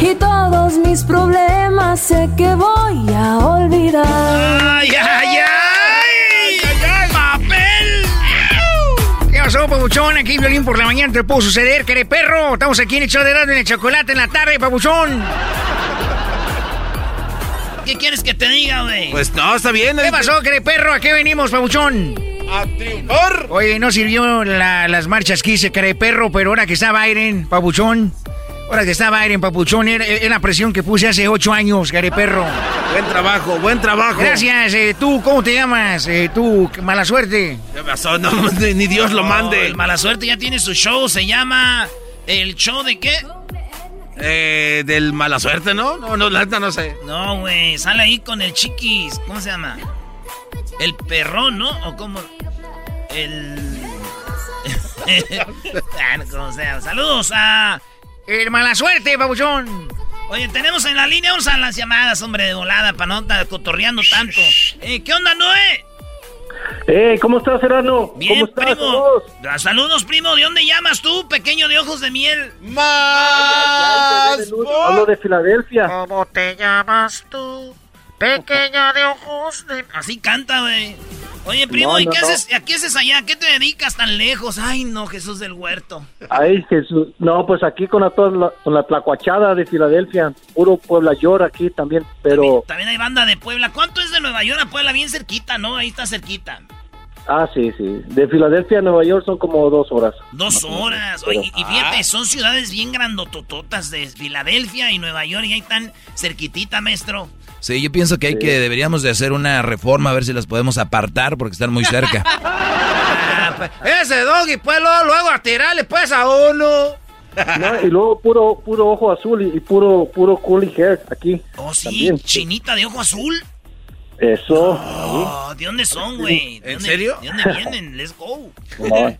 Y todos mis problemas sé que voy a olvidar. ¡Ay, ay, ay! ¡Papel! ¿Qué pasó, papuchón? Aquí violín por la mañana te pudo suceder, queré perro. Estamos aquí en el show de en el chocolate en la tarde, papuchón. ¿Qué quieres que te diga, güey? Pues no, está bien. ¿Qué pasó, queré perro? ¿A qué venimos, papuchón? A triunfar. Oye, no sirvió la- las marchas que hice, queré perro, pero ahora que estaba Biden, papuchón. Ahora que estaba Biden, papuchón, era, era la presión que puse hace ocho años, queré perro. Buen trabajo, buen trabajo. Gracias, eh, tú, ¿cómo te llamas? Eh, tú, mala suerte. ¿Qué pasó? No, ni Dios lo mande. el mala suerte ya tiene su show, se llama ¿El show de qué? Eh, del mala suerte, ¿no? No, no, la no sé. No, güey, sale ahí con el chiquis, ¿cómo se llama? El perrón, ¿no? ¿O cómo? El... Ah, no. Saludos a... El mala suerte, papuchón. Oye, tenemos en la línea, vamos a las llamadas, hombre, de volada, para no estar cotorreando tanto. Eh, ¿Qué onda, Noé? Eh, ¿cómo estás, Serrano? Bien, ¿Cómo estás? primo. Saludos. Ah, Saludos, primo. ¿De dónde llamas tú, pequeño de ojos de miel? ¡Más! Hablo de Filadelfia. ¿Cómo te llamas tú? Pequeña de ojos de... Así canta, güey. Oye, primo, No, ¿y qué no. haces? ¿A qué haces allá? ¿A qué te dedicas tan lejos? Ay, no, Jesús del Huerto. Ay, Jesús. No, pues aquí con la, con la tlacuachada de Filadelfia. Puro Puebla Yor aquí también, pero... También hay banda de Puebla. ¿Cuánto es de Nueva York a Puebla? Bien cerquita, ¿no? Ahí está cerquita. Ah, sí, sí. De Filadelfia a Nueva York son como dos horas. Dos horas. Oye, y fíjate, son ciudades bien grandotototas de Filadelfia y Nueva York y ahí están cerquitita, maestro. Sí, yo pienso que hay que deberíamos de hacer una reforma a ver si las podemos apartar porque están muy cerca. Ese doggy, pues, luego, luego a tirarle, pues, a uno. No, y luego puro puro ojo azul y, y puro puro curly hair aquí. Oh, sí, También. chinita de ojo azul. Eso. Oh, ¿de dónde son, güey? ¿De ¿En dónde- serio? ¿De dónde vienen? Let's go. No,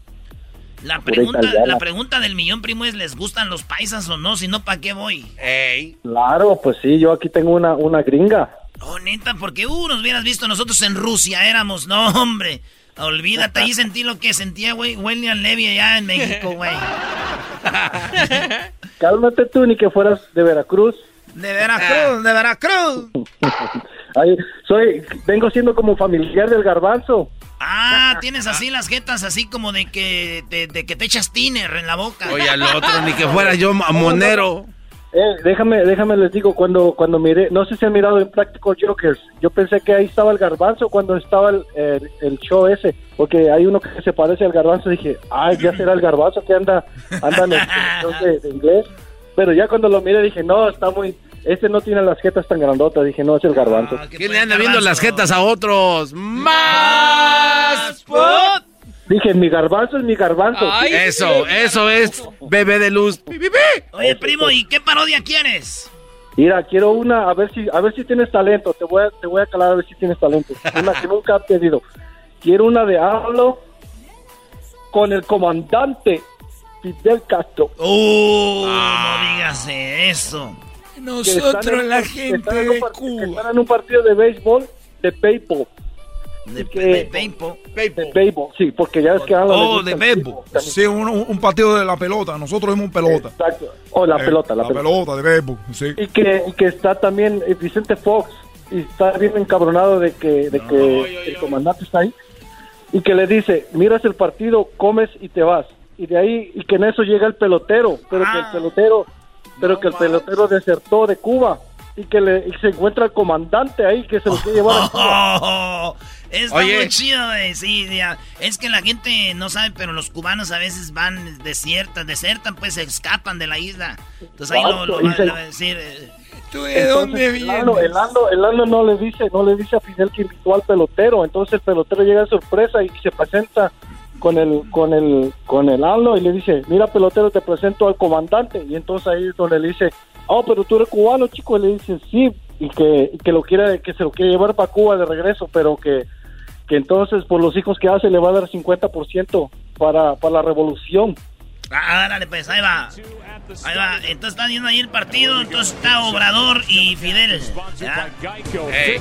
La pregunta, la pregunta del millón, primo, es ¿les gustan los paisas o no? Si no, ¿para qué voy? Ey. Claro, pues sí, yo aquí tengo una, una gringa. Oh, neta, porque uh, nos hubieras visto nosotros en Rusia, éramos, no, hombre. Olvídate, ahí sentí lo que sentía, güey, William Levy allá en México, güey. Cálmate tú, ni que fueras de Veracruz. De Veracruz, de Veracruz. Ay, soy, vengo siendo como familiar del garbanzo. Ah, tienes así las jetas, así como de que, de, de que te echas tiner en la boca. Oye, al otro, ni que fuera yo monero. Eh, déjame, déjame les digo, cuando, cuando miré, no sé si han mirado en Practical Jokers, yo pensé que ahí estaba el garbanzo cuando estaba el, el- el show ese, porque hay uno que se parece al garbanzo, dije, ay, ya será el garbanzo que anda, anda en el show de, de inglés, pero ya cuando lo miré dije, no, está muy, este no tiene las jetas tan grandotas, dije, no, es el garbanzo. Ah, ¿qué ¿Quién le anda viendo las garbanzo? jetas a otros? ¡Más! Dije, mi garbanzo es mi garbanzo. eso, eso es bebé de luz. Oye, primo, ¿y qué parodia quieres? Mira, quiero una, a ver si, a ver si tienes talento. Te voy a, te voy a calar a ver si tienes talento. Una que nunca he pedido. Quiero una de hablo con el comandante Fidel Castro. ¡Oh! No digas eso. Nosotros, la gente de Cuba. Están en un partido de béisbol de béisbol. De, que- de béisbol. De béisbol, sí, porque ya es que hablan Oh, de béisbol. Sí, un, un partido de la pelota. Nosotros vemos pelota. Exacto. O la Eh, pelota, la, la pelota. pelota de béisbol, sí. Y que, y que está también eh, Vicente Fox y está bien encabronado de que, de que el comandante está ahí y que le dice, miras el partido, comes y te vas. Y de ahí, y que en eso llega el pelotero, pero que el pelotero, pero que el pelotero desertó de Cuba y que le y se encuentra el comandante ahí que se lo quiere llevar a Cuba. Oh, está Oye. muy chido, güey. Sí, ya. Es que la gente no sabe, pero los cubanos a veces van desiertan, desertan, pues se escapan de la isla. Entonces ahí lo, lo, se- va a decir. eh, ¿Tú de dónde Entonces, el Lalo, vienes? el el Lalo no le dice, no le dice a Fidel que invitó al pelotero, entonces el pelotero llega de sorpresa y se presenta con el con el con el Lalo y le dice, mira pelotero te presento al comandante y entonces ahí es donde le dice, oh pero tú eres cubano chico y le dice sí y que, y que lo quiere que se lo quiere llevar para Cuba de regreso pero que que entonces por los hijos que hace le va a dar 50% para para la revolución. Ah, dale, pues, ahí va. Ahí va. Entonces están viendo ahí el partido. Entonces está Obrador y Fidel. ¿ya? Ey.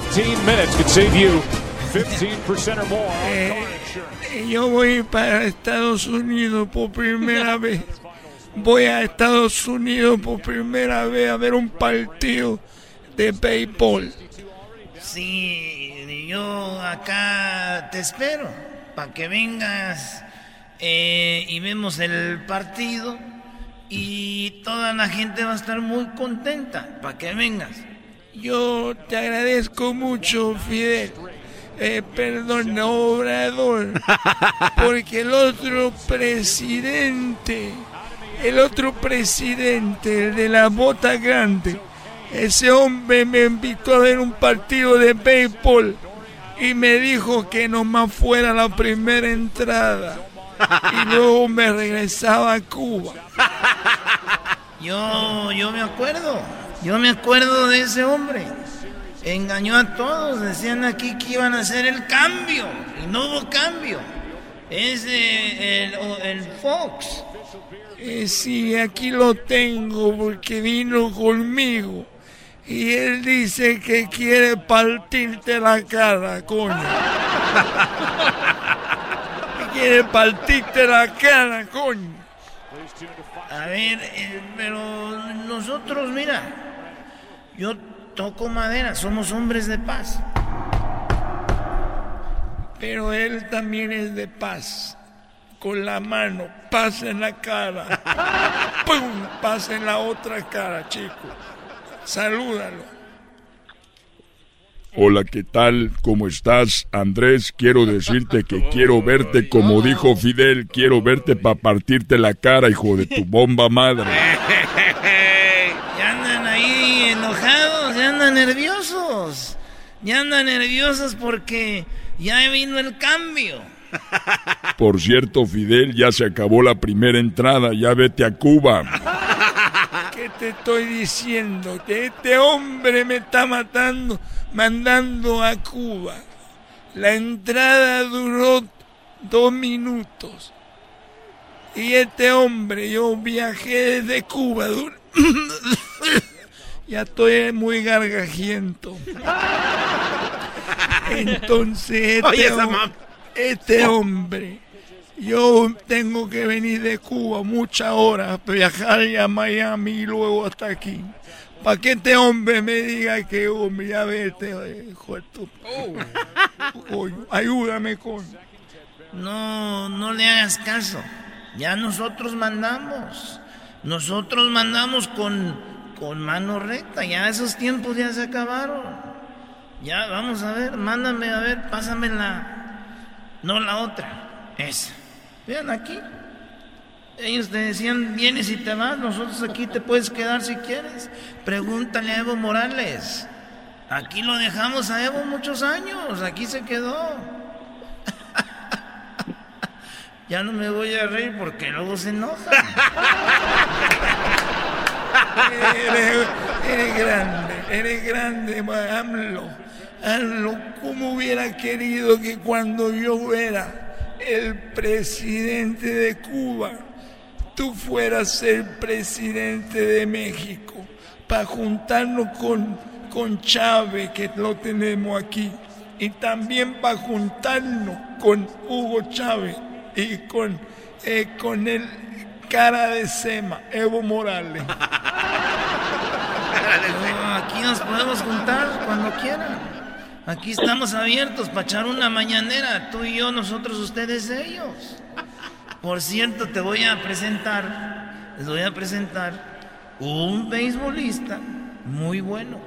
15 minutes could save you 15% or more. Eh, yo voy para Estados Unidos por primera vez. Voy a Estados Unidos por primera vez a ver un partido de béisbol. Sí, yo acá te espero. Para que vengas eh, y vemos el partido. Y toda la gente va a estar muy contenta. Para que vengas. Yo te agradezco mucho, Fidel. Eh, perdón, Obrador. Porque el otro presidente, el otro presidente, el de la bota grande, ese hombre me invitó a ver un partido de béisbol y me dijo que nomás fuera la primera entrada y luego me regresaba a Cuba. Yo, yo me acuerdo. Yo me acuerdo de ese hombre. Engañó a todos. Decían aquí que iban a hacer el cambio. Y no hubo cambio. Es eh, el, el Fox. Eh, sí, aquí lo tengo porque vino conmigo. Y él dice que quiere partirte la cara, coño. Que quiere partirte la cara, coño. A ver, eh, pero nosotros, mira, yo toco madera, somos hombres de paz. Pero él también es de paz. Con la mano, paz en la cara. ¡Pum! Paz en la otra cara, chico. Salúdalo. Hola, ¿qué tal? ¿Cómo estás? Andrés, quiero decirte que quiero verte como dijo Fidel, quiero verte para partirte la cara, hijo de tu bomba madre. andan nerviosos. Ya andan nerviosos porque ya vino el cambio. Por cierto, Fidel, ya se acabó la primera entrada, ya vete a Cuba. ¿Qué te estoy diciendo? Que este hombre me está matando, mandando a Cuba. La entrada duró dos minutos. Y este hombre, yo viajé desde Cuba. ya estoy muy gargajiento. Entonces, este, Oye, hom- este hombre, yo tengo que venir de Cuba muchas horas, viajar a Miami y luego hasta aquí. Para que este hombre me diga que, hombre, ya vete, hijo de tu- Coño, ayúdame, coño. No, no le hagas caso. Ya nosotros mandamos. Nosotros mandamos con, con mano recta. Ya esos tiempos ya se acabaron. Ya, vamos a ver, mándame a ver, pásame la. No la otra. Esa. Vean aquí. Ellos te decían, vienes y te vas, nosotros aquí te puedes quedar si quieres. Pregúntale a Evo Morales. Aquí lo dejamos a Evo muchos años, aquí se quedó. ya no me voy a reír porque luego se enoja. eres, grande, eres grande, AMLO. AMLO, ¿cómo hubiera querido que cuando yo era el presidente de Cuba, tú fueras el presidente de México? Para juntarnos con, con Chávez, que lo tenemos aquí. Y también para juntarnos con Hugo Chávez y con, eh, con el cara de Sema, Evo Morales. aquí nos podemos juntar cuando quieran. Aquí estamos abiertos para echar una mañanera, tú y yo, nosotros, ustedes, ellos. Por cierto, te voy a presentar, les voy a presentar un beisbolista muy bueno.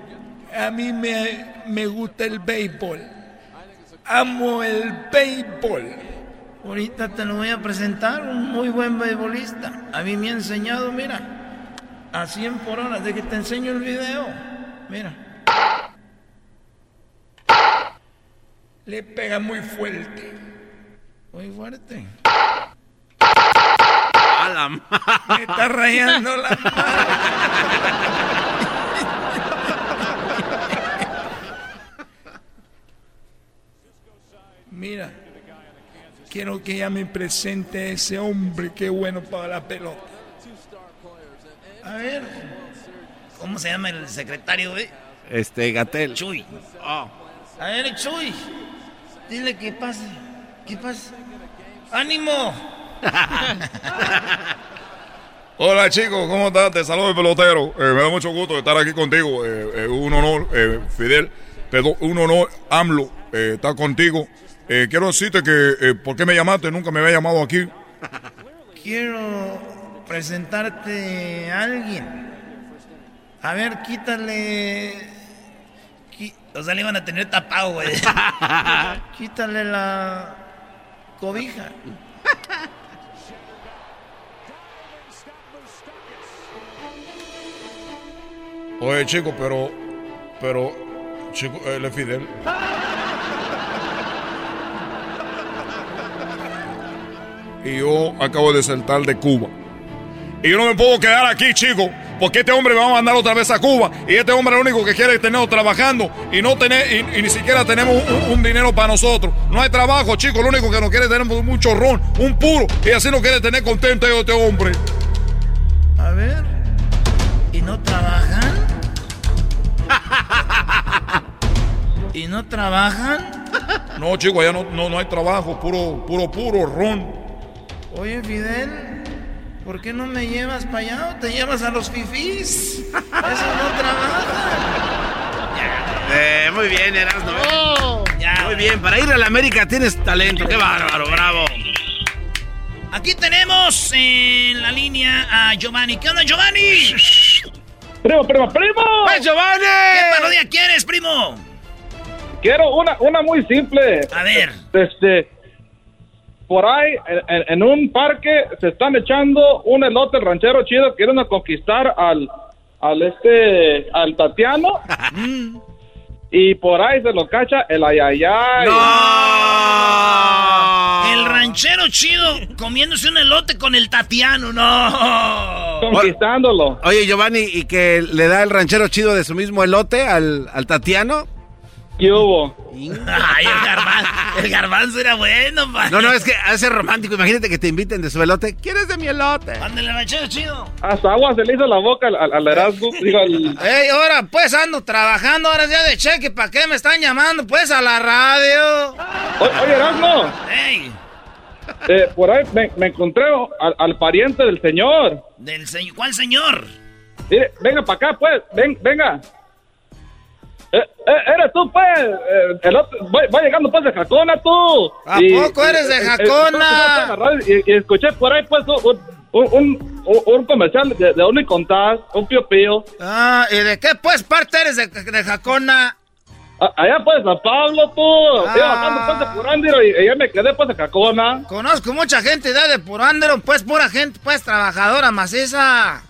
A mí me, me gusta el béisbol. Amo el béisbol. Ahorita te lo voy a presentar, un muy buen beisbolista. A mí me ha enseñado, mira, a 100 por hora, de que te enseño el video. Mira. Le pega muy fuerte. Muy fuerte. A la Me está rayando la mano. Mira quiero que ella me presente a ese hombre que bueno para la pelota. A ver, ¿cómo se llama el secretario, de? Este, Gatel. Chuy. A ver, Chuy, dile que pase, que pase. ¡Ánimo! Hola chicos, ¿cómo estás? Te saludo el pelotero. Eh, me da mucho gusto estar aquí contigo. Eh, eh, un honor, Fidel, perdón, un honor, AMLO, estar contigo. Eh, quiero decirte que, eh, ¿por qué me llamaste? Nunca me había llamado aquí. Quiero presentarte a alguien. A ver, quítale. O sea, le iban a tener tapado, güey. quítale la cobija. Oye, chico, pero. Pero. Chico, él es Fidel. Y yo acabo de saltar de Cuba. Y yo no me puedo quedar aquí, chico, porque este hombre me va a mandar otra vez a Cuba. Y este hombre es lo único que quiere tenernos trabajando y no tener, y, ni siquiera tenemos un, dinero para nosotros. No hay trabajo, chico, lo único que nos quiere tener es un chorrón, un puro, y así nos quiere tener contento este hombre. A ver, ¿y no trabajan? ¿Y no trabajan? No, chico, allá no, no, no hay trabajo, puro, puro, puro ron. Oye, Fidel, ¿por qué no me llevas para allá o te llevas a los fifís? Eso no trabaja. Eh, muy bien, Erasmo. Oh. muy bien, para ir a la América tienes talento. Qué bárbaro, bravo. Aquí tenemos en la línea a Giovanni. ¿Qué onda, Giovanni? Primo, primo, primo. ¡Pues, Giovanni! ¿Qué parodia quieres, primo? Quiero una, una muy simple. A ver. Este, por ahí en, un parque se están echando un elote ranchero chido quieren conquistar al al este al Tatiano. Y por ahí se lo cacha el ayayay. El ranchero chido comiéndose un elote con el Tatiano no. Conquistándolo. Oye Giovanni y que le da el ranchero chido de su mismo elote al, al Tatiano ¿Qué hubo? Ay, el garbanzo, el garbanzo era bueno, man. No, no, es que hace romántico. Imagínate que te inviten de su elote. ¿Quieres de mi elote? Ándale, ranchero chido. Hasta agua se le hizo la boca al, al. Digo, al... Ey, ahora pues ando trabajando, ahora ya de cheque. ¿Para qué me están llamando? Pues a la radio. oye, Erasmo. Ey. Eh, por ahí me, me encontré al, al, pariente del señor. ¿Del señor? ¿Cuál señor? Mire, venga para acá, pues. Ven, venga. Eh, eh, eres tú, pues. Eh, el otro, voy, llegando, pues, de Jacona, tú. ¿A poco eres de Jacona? y, escuché por ahí, pues, un, un, un, comercial de, de un contar, un pío pío. Ah, ¿y de qué, pues, parte eres de, de Jacona? allá, pues, San Pablo, tú. Ah. Iba bajando, pues, de Purándiro y, y ya me quedé, pues, de Jacona. Conozco mucha gente de, de Purándiro, pues, pura gente, pues, trabajadora, maciza.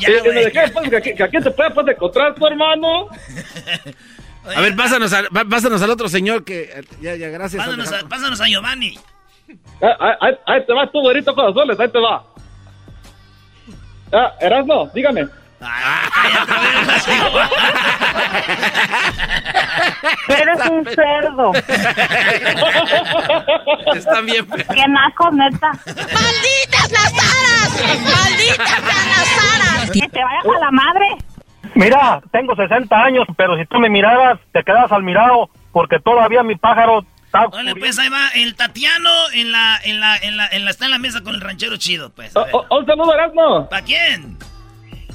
Ya, ¿De qué? Pues, que, aquí, te puedes pues, encontrar tu hermano. A ver, pásanos, pásanos al otro señor que... Ya, ya, gracias. Pásanos, a, pásanos a Giovanni. Ahí, ahí, te va tu güerito corazones, ahí te va. Ah, Erasmo, dígame. Eres un cerdo. Está bien. Qué naco, neta. ¡Malditas las aras! ¡Malditas las aras! Que te vayas a la madre. Mira, tengo 60 años, pero si tú me miraras, te quedas al mirado, porque todavía mi pájaro está... Vale, pues ahí va, el Tatiano en la, en la, en la, en la, está en la mesa con el ranchero chido, pues. Oh, oh, un saludo, Erasmo. ¿Para quién?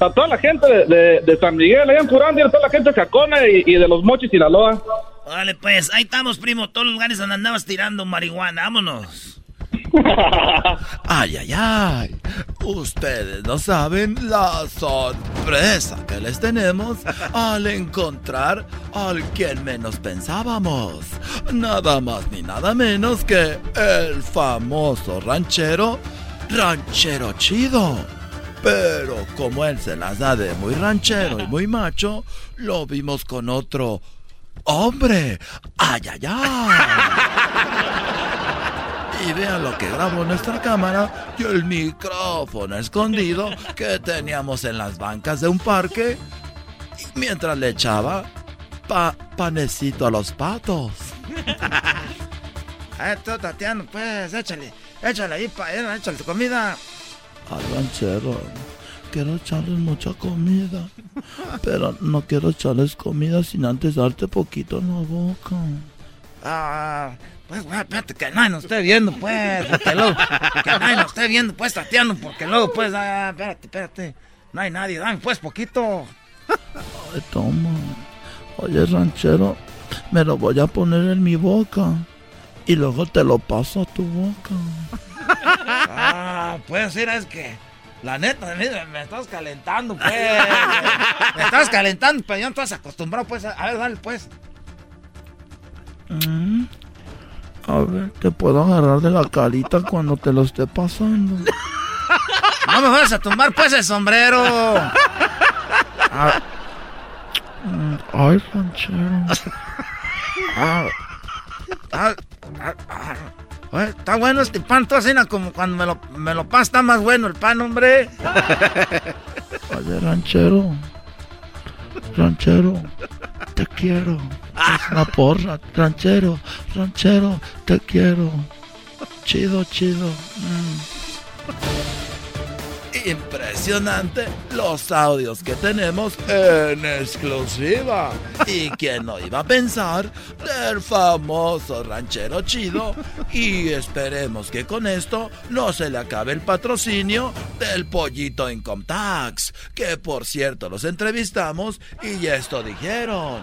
A toda la gente de, de, San Miguel, allá en Curandia, a toda la gente de Jacona y, y de los Mochis y la Loa. Vale, pues, ahí estamos, primo, todos los lugares donde andabas tirando marihuana, vámonos. ay, ay, ay. Ustedes no saben la sorpresa que les tenemos al encontrar al quien menos pensábamos. Nada más ni nada menos que el famoso ranchero, ranchero chido. Pero como él se las da de muy ranchero y muy macho, lo vimos con otro hombre. ¡Ay, ay, ay! Y vean lo que grabó nuestra cámara y el micrófono escondido que teníamos en las bancas de un parque mientras le echaba pa panecito a los patos. Esto, Tatiano, pues, échale, échale ahí, pa, échale tu comida al ranchero. Quiero echarles mucha comida, pero no quiero echarles comida sin antes darte poquito en la boca. Ah, pues, güey, espérate, que nadie nos esté viendo, pues, que, luego, que nadie nos esté viendo, pues, Tatiano, porque luego, pues, ah, espérate, espérate, no hay nadie, dame, pues, poquito. Ay, toma. Oye, ranchero, me lo voy a poner en mi boca y luego te lo paso a tu boca. Ah, pues ser, es que. La neta, me, estás calentando, pues. me estás calentando, pero ya no estás acostumbrado, pues. A ver, dale, pues. Mm. A ver, te puedo agarrar de la carita cuando te lo esté pasando. No me vas a tumbar, pues, el sombrero. Ah. Ay, ranchero. Ah, ah, está bueno este pan, tú cena como cuando me lo, me lo pasas, está más bueno el pan, hombre. Oye, ranchero. Ranchero, te quiero. Es una porra. Ranchero, ranchero, te quiero. Chido, chido. Mm impresionante los audios que tenemos en exclusiva. Y quién no iba a pensar del famoso ranchero chido. Y esperemos que con esto no se le acabe el patrocinio del pollito Income Tax. Que por cierto los entrevistamos y ya esto dijeron.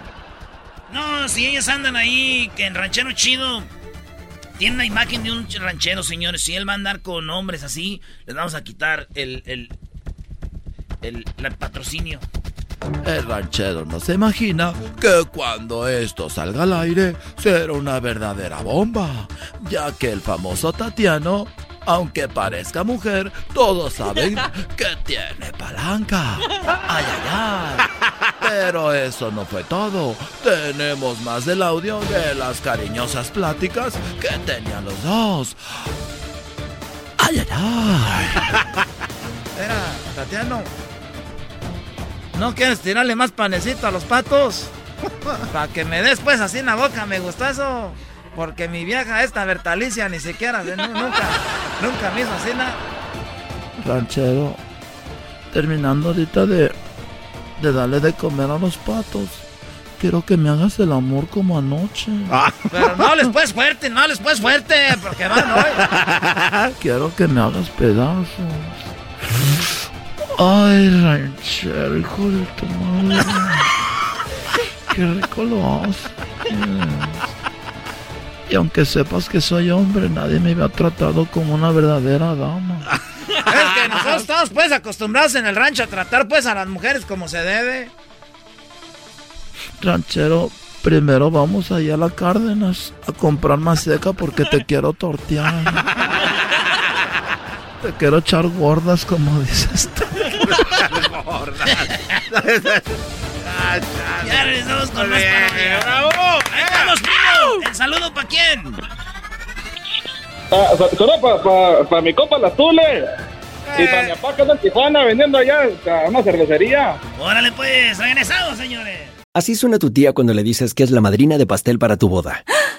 No, si ellos andan ahí, que en ranchero chido tiene una imagen de un ranchero, señores. Si él va a andar con hombres así, les vamos a quitar el, el, el, patrocinio. El ranchero no se imagina que cuando esto salga al aire será una verdadera bomba, ya que el famoso Tatiano aunque parezca mujer, todos saben que tiene palanca. Ay, ay, ay. Pero eso no fue todo. Tenemos más del audio de las cariñosas pláticas que tenían los dos. Ay, ay, ay. Era, Tatiano. ¿No quieres tirarle más panecito a los patos? Para que me des pues así en la boca, me gusta eso. Porque mi vieja, esta Bertalicia, ni siquiera, nunca, nunca me hizo así nada. Ranchero, terminando ahorita de, de darle de comer a los patos, quiero que me hagas el amor como anoche. Ah. Pero no les puedes fuerte, no les puedes fuerte, porque van hoy. Quiero que me hagas pedazos. Ay, ranchero, hijo de tu madre. Qué rico lo haces. Y aunque sepas que soy hombre, nadie me había tratado como una verdadera dama. Es que nosotros estamos pues acostumbrados en el rancho a tratar pues a las mujeres como se debe. Ranchero, primero vamos allá a la Cárdenas a comprar más seca porque te quiero tortear. te quiero echar gordas como dices tú. ya regresamos con más. ¡Bravo! ¡Ahí estamos, primo! ¿El saludo para quién? Ah, sa- Solo para pa, mi copa Las Tules. Y para mi papá que anda en Tijuana vendiendo allá a una cervecería. Órale, pues, regresamos, señores. Así suena tu tía cuando le dices que es la madrina de pastel para tu boda.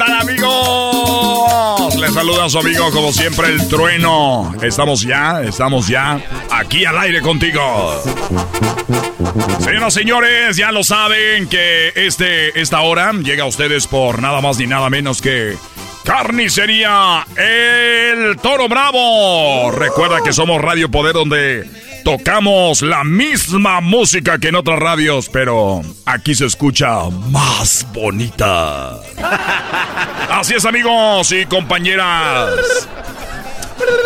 Hola, ¿qué tal amigos? Les saluda a su amigo como siempre el trueno. Estamos ya, estamos ya aquí al aire contigo. Señoras y señores, ya lo saben que este, esta hora llega a ustedes por nada más ni nada menos que Carnicería El Toro Bravo. Recuerda que somos Radio Poder donde tocamos la misma música que en otras radios, pero aquí se escucha más bonita. Así es, amigos y compañeras.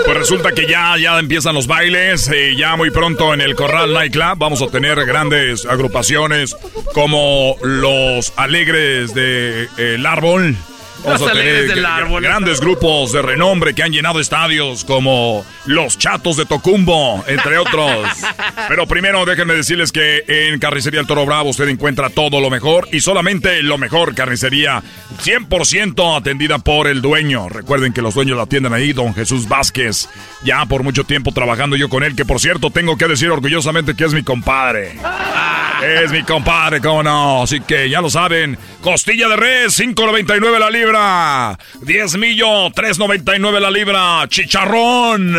Pues resulta que ya, ya empiezan los bailes y ya muy pronto en el Corral Nightclub vamos a tener grandes agrupaciones como los Alegres de El Árbol. Vamos a tener del Árbol. grandes grupos de renombre que han llenado estadios como los Chatos de Tocumbo, entre otros. Pero primero déjenme decirles que en Carnicería El Toro Bravo usted encuentra todo lo mejor y solamente lo mejor. Carnicería 100% atendida por el dueño. Recuerden que los dueños la atienden ahí, don Jesús Vázquez. Ya por mucho tiempo trabajando yo con él, que por cierto tengo que decir orgullosamente que es mi compadre. Es mi compadre, cómo no. Así que ya lo saben. Costilla de res, 5.99 la libra. 10 millo, 3.99 la libra. Chicharrón.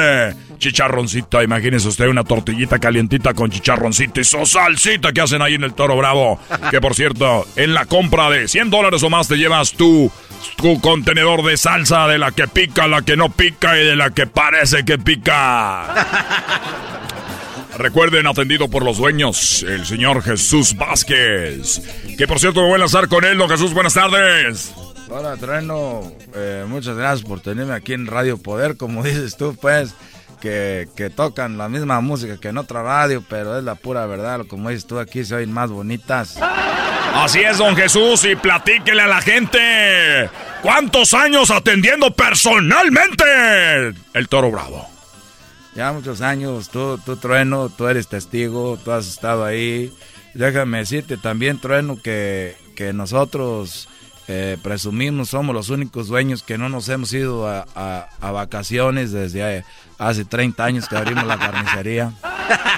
Chicharroncito, imagínese usted una tortillita calientita con chicharroncito y su salsita que hacen ahí en el Toro Bravo. Que por cierto, en la compra de 100 dólares o más te llevas tu, tu contenedor de salsa de la que pica, la que no pica y de la que parece que pica. Recuerden, atendido por los dueños, el señor Jesús Vázquez. Que por cierto me voy a lanzar con él, don Jesús, buenas tardes. Hola, Trueno. Eh, muchas gracias por tenerme aquí en Radio Poder. Como dices tú, pues, que, que tocan la misma música que en otra radio, pero es la pura verdad. Como dices tú, aquí se oyen más bonitas. Así es, don Jesús, y platíquele a la gente. ¿Cuántos años atendiendo personalmente el Toro Bravo? Ya muchos años, tú, tú, Trueno, tú eres testigo, tú has estado ahí. Déjame decirte también, Trueno, que, que nosotros eh, presumimos, somos los únicos dueños que no nos hemos ido a, a- vacaciones desde hace 30 años que abrimos la carnicería.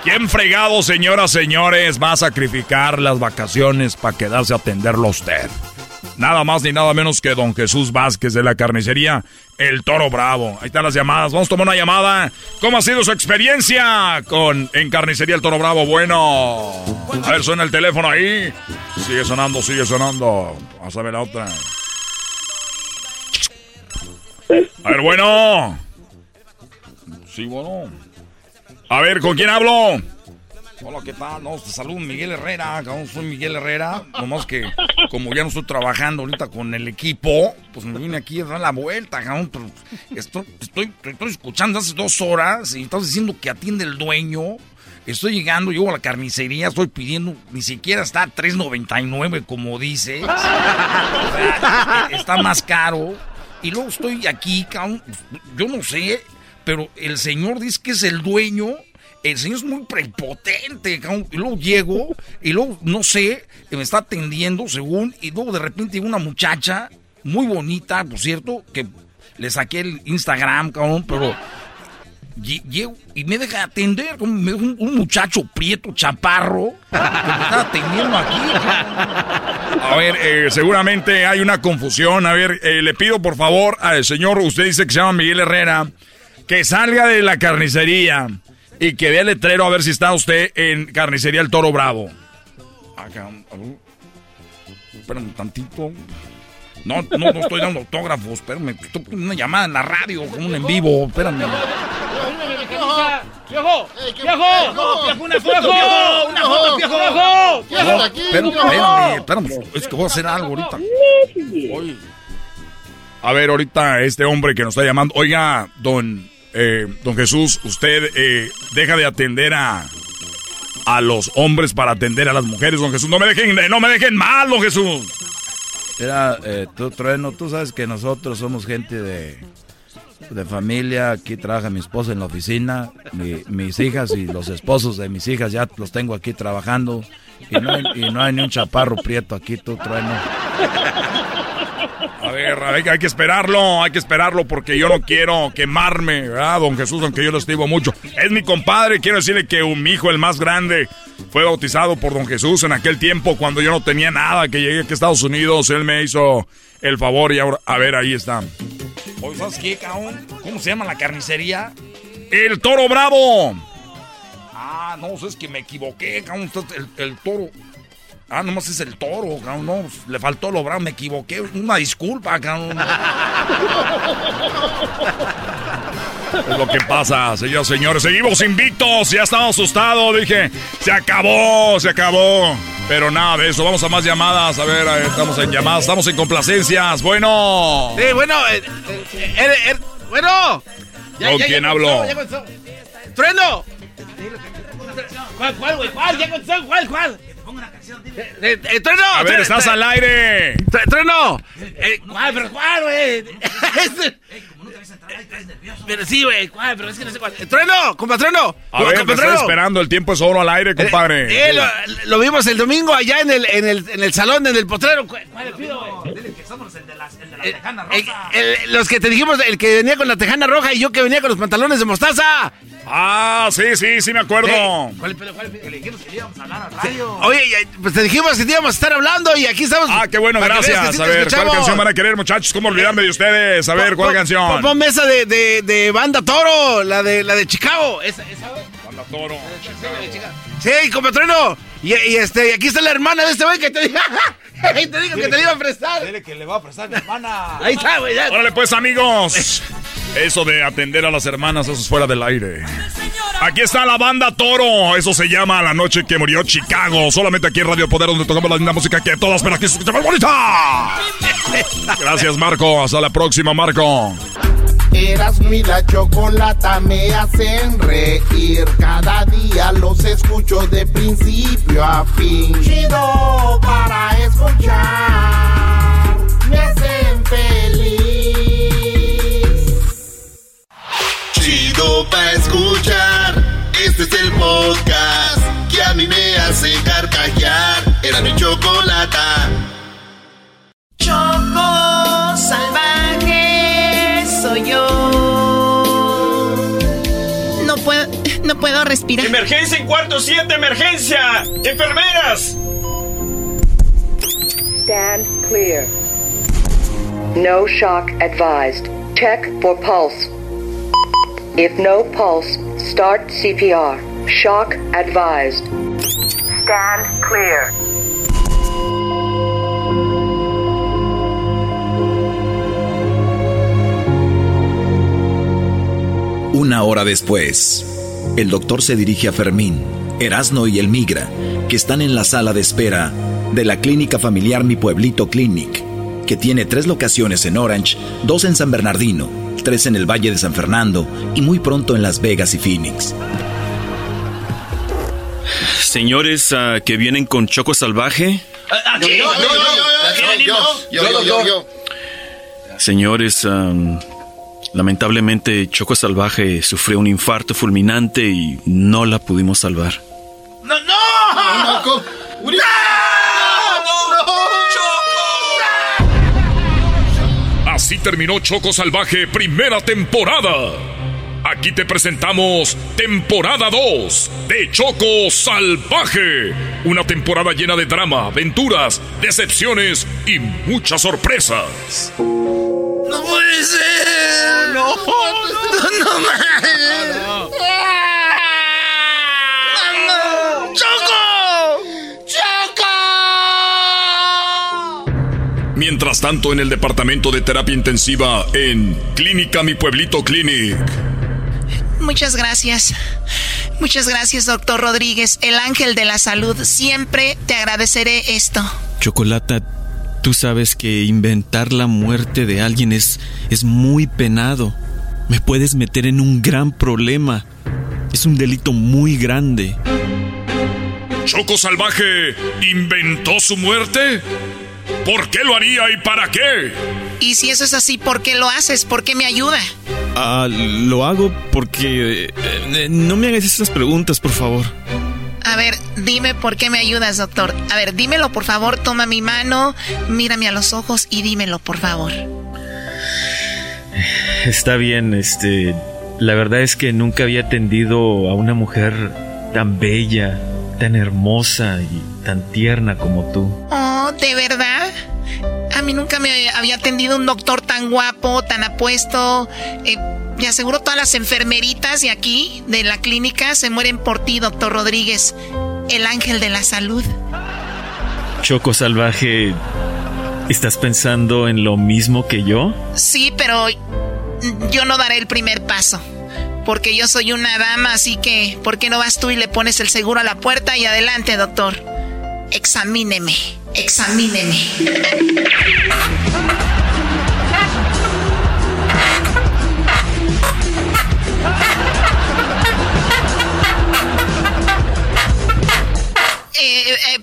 ¿Quién fregado, señoras, señores, va a sacrificar las vacaciones para quedarse a atenderlo a usted? Nada más ni nada menos que don Jesús Vázquez de la carnicería El Toro Bravo. Ahí están las llamadas. Vamos a tomar una llamada. ¿Cómo ha sido su experiencia con en carnicería El Toro Bravo? Bueno. A ver, suena el teléfono ahí. Sigue sonando, sigue sonando. Vamos a ver la otra. A ver, bueno. Sí, bueno. A ver, ¿con quién hablo? Hola, ¿qué tal? No, te saludo Miguel Herrera, cabrón, soy Miguel Herrera. Nomás que como ya no estoy trabajando ahorita con el equipo, pues me vine aquí a dar la vuelta, cabrón. Pero estoy, estoy, estoy escuchando hace dos horas y estás diciendo que atiende el dueño. Estoy llegando, llego a la carnicería, estoy pidiendo, ni siquiera está a 3.99 como dice. está más caro. Y luego estoy aquí, yo no sé, pero el señor dice que es el dueño. El señor es muy prepotente, y luego llego, y luego, no sé, me está atendiendo según, y luego de repente una muchacha, muy bonita, por cierto, que le saqué el Instagram, cabrón, pero llego y me deja atender como un, un, muchacho prieto, chaparro, que me está atendiendo aquí. A ver, eh, seguramente hay una confusión. A ver, eh, le pido por favor al señor, usted dice que se llama Miguel Herrera, que salga de la carnicería y que vea el letrero a ver si está usted en carnicería El Toro Bravo. Acá, espérame un tantito. No, no, no estoy dando autógrafos, espérame. Estoy una llamada en la radio, con un en vivo, espérame. ¡Piojo! ¡Piojo! ¡Una foto! ¡Una foto, piojo! ¡Piojo! Espérame, espérame, es que voy a hacer algo ahorita. A ver, ahorita este hombre que nos está llamando. Oiga, don, eh, don Jesús, usted eh, deja de atender a, a los hombres para atender a las mujeres, don Jesús. No me dejen, no me dejen mal, don Jesús. Mira, eh, tú, Trueno, tú sabes que nosotros somos gente de, de familia. Aquí trabaja mi esposa en la oficina. mis hijas y los esposos de mis hijas ya los tengo aquí trabajando. Y no hay, y no hay ni un chaparro prieto aquí, tú, Trueno. A ver, hay, que esperarlo, hay que esperarlo porque yo no quiero quemarme, ¿verdad, don Jesús? Aunque yo lo estimo mucho. Es mi compadre, quiero decirle que un, mi hijo, el más grande, fue bautizado por don Jesús en aquel tiempo cuando yo no tenía nada, que llegué aquí a Estados Unidos, él me hizo el favor y ahora, a ver, ahí está. ¿sabes qué, cabrón? ¿Cómo se llama la carnicería? El Toro Bravo. Ah, no, es que me equivoqué, cabrón, el, el toro. Ah, nomás es el toro, cabrón. No, le faltó lo bravo, me equivoqué. Una disculpa, cabrón. Es lo que pasa, señores, señores. Seguimos invictos. Ya estaba asustado. Dije, se acabó, se acabó. Pero nada de eso. Vamos a más llamadas. A ver, estamos en llamadas. Estamos en complacencias. Bueno. Sí, bueno. Eh, eh, eh, bueno. ¿Con quién hablo? ¡Trueno! ¿Cuál, cuál, güey? ¿Cuál? ¿Ya ¿Cuál, cuál? Pongo una canción, dile. Eh, eh, ¡Trueno! A ver, estás al aire. ¡Trueno! Eh, ¿Cuál, pero cuál, güey? como entrar, estás nervioso. Pero sí, güey, ¿cuál? Pero es que no sé cuál. ¡Trueno! ¡Compa Trueno! A ver, me estoy esperando. El tiempo es oro al aire, compadre. Eh, lo, lo, vimos el domingo allá en el, en el, en el salón, en el potrero. ¿Cuál le pido, güey? Dile que somos el de, las, el de la tejana roja. los que te dijimos, el que venía con la tejana roja y yo que venía con los pantalones de mostaza. Ah, sí, sí, sí me acuerdo. ¿Cuál, cuál, cuál, le dijimos que íbamos a hablar a radio. Oye, pues te dijimos que íbamos a estar hablando y aquí estamos. Ah, qué bueno, gracias. a ver, ¿cuál canción van a querer, muchachos? ¿Cómo olvidarme de ustedes? A ver, ¿cuál canción? Pon mesa de, de, de, Banda Toro, la de, la de Chicago. Esa, esa, Banda Toro. Sí, compatrueno. Y, y, este, y aquí está la hermana de este güey que te dijo, te digo que te iba a prestar. Dile que le va a prestar mi hermana. Ahí está, güey. Órale, pues, amigos. Eso de atender a las hermanas, eso es fuera del aire. Aquí está la banda Toro. Eso se llama La Noche que Murió Chicago. Solamente aquí en Radio Poder, donde tocamos la linda música que todas, pero aquí se escucha bonita. Gracias, Marco. Hasta la próxima, Marco. Eras mi la chocolata me hacen reír. Cada día los escucho de principio a fin. Chido para escuchar. Me hacen feliz. Para escuchar. Este es el podcast que a mí me hace carcajear. Era mi chocolata. Choco salvaje soy yo. No puedo, no puedo respirar. ¡Emergencia en cuarto 7! ¡Emergencia! ¡Enfermeras! Stand clear. No shock advised. Check for pulse. If no pulse, start CPR. Shock advised. Stand clear. Una hora después, el doctor se dirige a Fermín, Erasno y el Migra, que están en la sala de espera de la clínica familiar Mi Pueblito Clinic, que tiene tres locaciones en Orange, dos en San Bernardino, tres en el Valle de San Fernando y muy pronto en Las Vegas y Phoenix. señores ah, que vienen con Choco Salvaje. Yo, yo, yo, yo, yo, Señores, lamentablemente Choco Salvaje sufrió un infarto fulminante y no la pudimos salvar. ¡No, no! ¡No! Así terminó Choco Salvaje primera temporada. Aquí te presentamos temporada 2 de Choco Salvaje. Una temporada llena de drama, aventuras, decepciones y muchas sorpresas. ¡No puede ser! ¡No! ¡No, no, no! Mientras tanto, en el departamento de terapia intensiva en Clínica Mi Pueblito Clinic. Muchas gracias. Muchas gracias, doctor Rodríguez, el ángel de la salud. Siempre te agradeceré esto. Chocolata, tú sabes que inventar la muerte de alguien es, es muy penado. Me puedes meter en un gran problema. Es un delito muy grande. ¿Choco Salvaje inventó su muerte? ¿Por qué lo haría y para qué? Y si eso es así, ¿por qué lo haces? ¿Por qué me ayuda? Ah, lo hago porque... Eh, eh, no me hagas esas preguntas, por favor. A ver, dime por qué me ayudas, doctor. A ver, dímelo, por favor. Toma mi mano, mírame a los ojos y dímelo, por favor. Está bien, este... La verdad es que nunca había atendido a una mujer tan bella, tan hermosa y tan tierna como tú. Oh, ¿de verdad? A mí nunca me había atendido un doctor tan guapo, tan apuesto. Eh, me aseguro todas las enfermeritas de aquí, de la clínica, se mueren por ti, doctor Rodríguez, el ángel de la salud. Choco Salvaje, ¿estás pensando en lo mismo que yo? Sí, pero yo no daré el primer paso porque yo soy una dama, así que ¿por qué no vas tú y le pones el seguro a la puerta y adelante, doctor? Examíneme, examíneme. Eh, eh,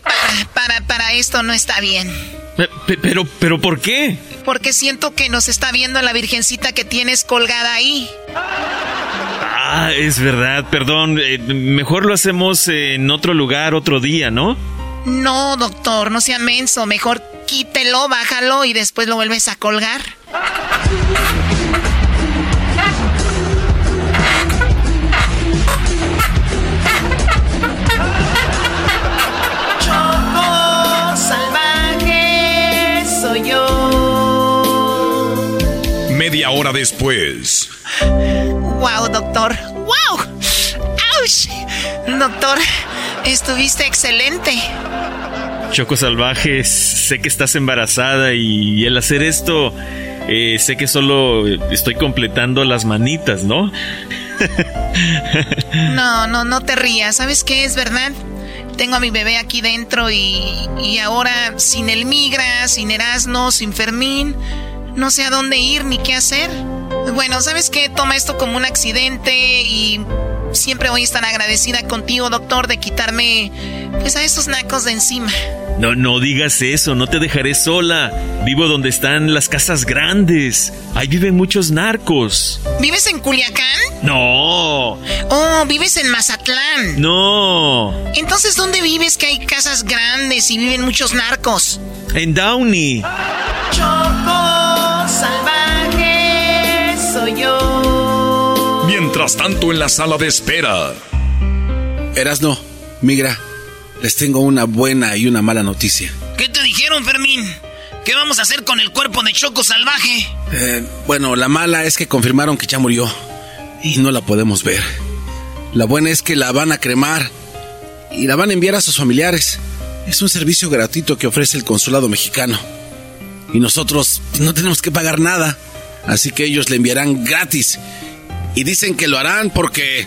para, para, esto no está bien. Pero, pero, ¿por qué? Porque siento que nos está viendo la virgencita que tienes colgada ahí. Ah, es verdad, perdón. Eh, mejor lo hacemos en otro lugar, otro día, ¿no? No, doctor, no sea menso. Mejor quítelo, bájalo y después lo vuelves a colgar. Media hora después. ¡Wow, doctor! ¡Wow! ¡Auch! Doctor, estuviste excelente. Choco Salvaje, sé que estás embarazada y el hacer esto, eh, sé que solo estoy completando las manitas, ¿no? no, no, no te rías. ¿Sabes qué? Es verdad. Tengo a mi bebé aquí dentro y, y ahora sin el migra, sin Erasmo, sin Fermín, no sé a dónde ir ni qué hacer. Bueno, ¿sabes qué? Toma esto como un accidente y siempre voy a estar agradecida contigo, doctor, de quitarme pues a estos nacos de encima. No, no digas eso, no te dejaré sola. Vivo donde están las casas grandes. Ahí viven muchos narcos. ¿Vives en Culiacán? No. Oh, ¿vives en Mazatlán? No. Entonces, ¿dónde vives que hay casas grandes y viven muchos narcos? En Downey. Mientras tanto, en la sala de espera. Erasno, migra, les tengo una buena y una mala noticia. ¿Qué te dijeron, Fermín? ¿Qué vamos a hacer con el cuerpo de Choco Salvaje? Eh, bueno, la mala es que confirmaron que ya murió y no la podemos ver. La buena es que la van a cremar y la van a enviar a sus familiares. Es un servicio gratuito que ofrece el consulado mexicano. Y nosotros no tenemos que pagar nada. Así que ellos le enviarán gratis. Y dicen que lo harán porque...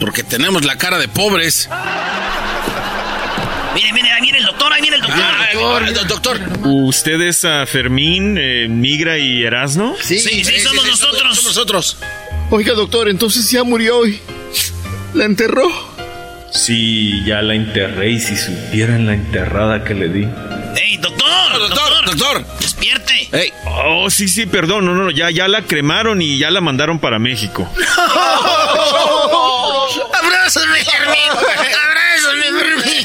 Porque tenemos la cara de pobres. Mire, mire, ahí viene el doctor, ahí viene el doctor. Ah, doctor, doctor. ¿Ustedes a Fermín, eh, Migra y Erasno? Sí, sí, sí, somos nosotros. Somos nosotros. Oiga, doctor, entonces ya murió hoy. ¿La enterró? Sí, ya la enterré y si supieran la enterrada que le di. ¡Ey, doctor! ¡Doctor! ¡Doctor! ¡Despierte! Ey. Oh, sí, sí, perdón, no, no, ya, ya la cremaron y ya la mandaron para México. ¡Abrázame, Fermín! ¡Abrázame, Fermín!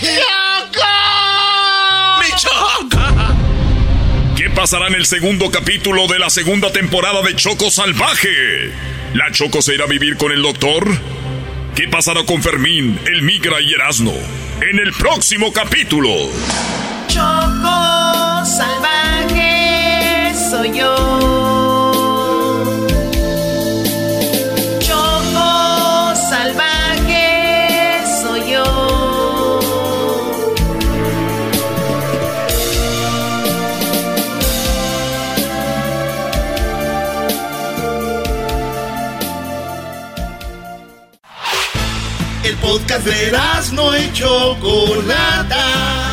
¡Mi choca! ¿Qué pasará en el segundo capítulo de la segunda temporada de Choco Salvaje? ¿La Choco se irá a vivir con el doctor? ¿Qué pasará con Fermín, el Migra y Erasno? En el próximo capítulo. Choco salvaje soy yo. El podcast de no y Chocolata.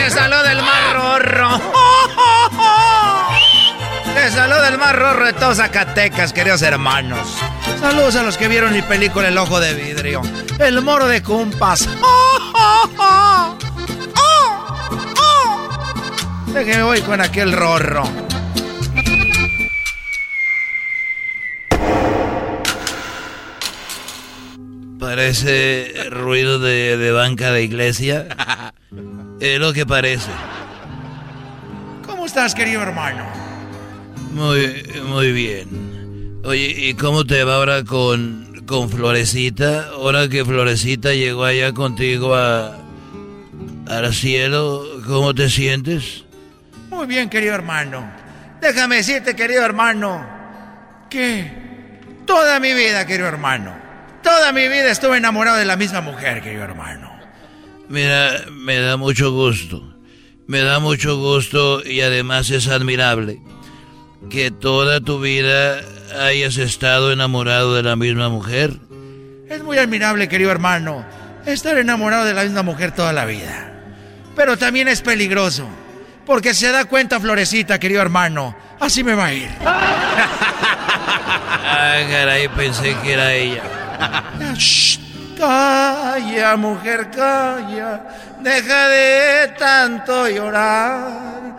Les saluda el más rorro. Les saluda el más rorro de todos Zacatecas, queridos hermanos. Saludos a los que vieron mi película El Ojo de Vidrio. El Moro de Cumpas. Déjeme voy con aquel rorro. Parece ruido de, de banca de iglesia. Es lo que parece. ¿Cómo estás, querido hermano? Muy, muy bien. Oye, ¿y cómo te va ahora con, con Florecita? Ahora que Florecita llegó allá contigo a, al cielo, ¿cómo te sientes? Muy bien, querido hermano. Déjame decirte, querido hermano, que toda mi vida, querido hermano, toda mi vida estuve enamorado de la misma mujer, querido hermano. Mira, me da mucho gusto. Me da mucho gusto y además es admirable que toda tu vida hayas estado enamorado de la misma mujer. Es muy admirable, querido hermano, estar enamorado de la misma mujer toda la vida. Pero también es peligroso, porque se da cuenta Florecita, querido hermano, así me va a ir. Ay, caray, pensé que era ella. Shh, calla, mujer, calla. Deja de tanto llorar.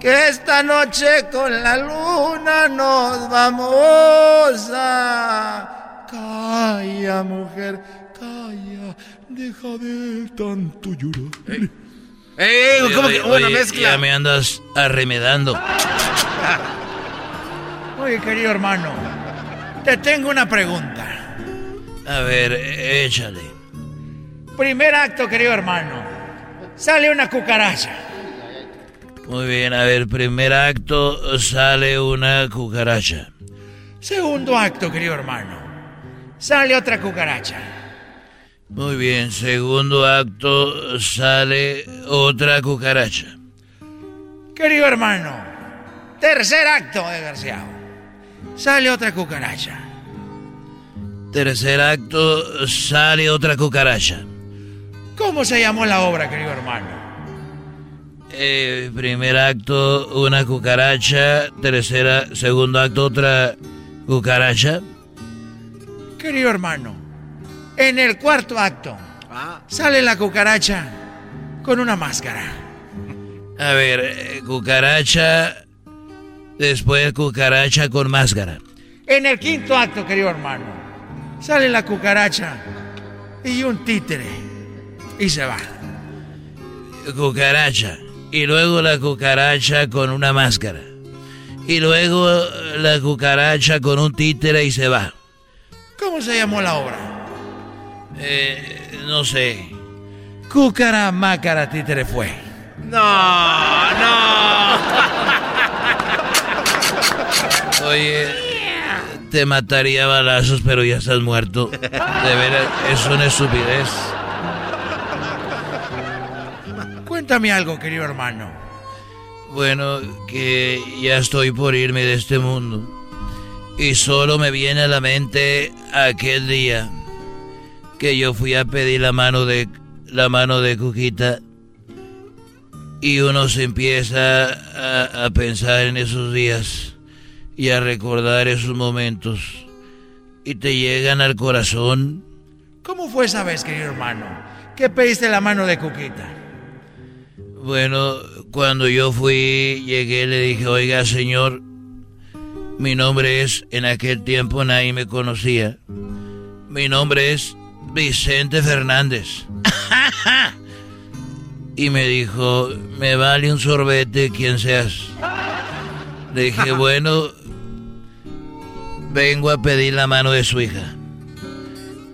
Que esta noche con la luna nos vamos a. Calla, mujer, calla. Deja de tanto llorar. Eh, ¿cómo que- oye, mezcla? Ya me andas arremedando. Oye, querido hermano, te tengo una pregunta. A ver, échale. Primer acto, querido hermano. Sale una cucaracha. Muy bien, a ver, primer acto sale una cucaracha. Segundo acto, querido hermano. Sale otra cucaracha. Muy bien, segundo acto sale otra cucaracha. Querido hermano. Tercer acto, desgraciado. Sale otra cucaracha. Tercer acto sale otra cucaracha. ¿Cómo se llamó la obra, querido hermano? Eh, primer acto una cucaracha, tercera, segundo acto otra cucaracha. Querido hermano, en el cuarto acto sale la cucaracha con una máscara. A ver, eh, cucaracha, después cucaracha con máscara. En el quinto acto, querido hermano, sale la cucaracha y un títere y se va. Cucaracha. Y luego la cucaracha con una máscara. Y luego la cucaracha con un títere y se va. ¿Cómo se llamó la obra? Eh, no sé. Cúcara, mácara, títere fue. No, no. Oye, te mataría a balazos, pero ya estás muerto. De veras, es una estupidez. Cuéntame algo, querido hermano. Bueno, que ya estoy por irme de este mundo. Y solo me viene a la mente aquel día que yo fui a pedir la mano de la mano de Cuquita y uno se empieza a, a pensar en esos días y a recordar esos momentos y te llegan al corazón. ¿Cómo fue esa vez, querido hermano? ¿Qué pediste la mano de Cuquita? Bueno, cuando yo fui, llegué, le dije, oiga, señor, mi nombre es, en aquel tiempo nadie me conocía. Mi nombre es Vicente Fernández. y me dijo, me vale un sorbete quien seas. Le dije, bueno, vengo a pedir la mano de su hija.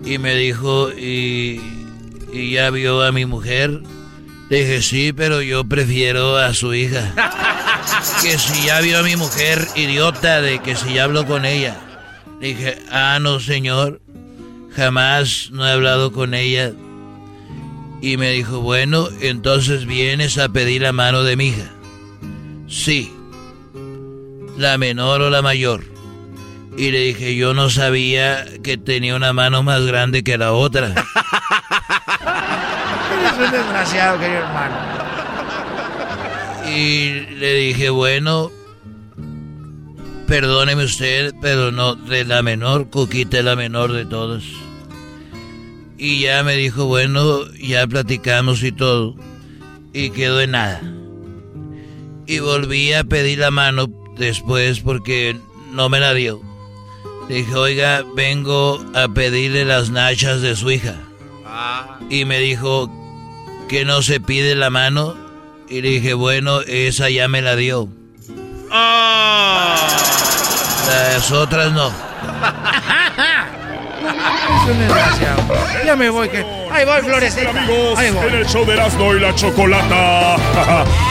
Y me dijo, ¿y, y ya vio a mi mujer? Le dije, sí, pero yo prefiero a su hija. Que si ya vio a mi mujer, idiota, de que si ya habló con ella. Le dije, ah, no, señor, jamás no he hablado con ella. Y me dijo, bueno, entonces vienes a pedir la mano de mi hija. Sí, la menor o la mayor. Y le dije, yo no sabía que tenía una mano más grande que la otra. Eres un desgraciado, querido hermano. Y le dije, bueno, perdóneme usted, pero no de la menor, Cuquita es la menor de todos. Y ya me dijo, bueno, ya platicamos y todo. Y quedó en nada. Y volví a pedir la mano después porque no me la dio. Dije, oiga, vengo a pedirle las nachas de su hija. Y me dijo que no se pide la mano. Y le dije, bueno, esa ya me la dio. Las otras no. Es un desgraciado. Ya me voy, que. Ahí voy. Amigos, Ahí voy. en el show de Erasmo y la Chocolata.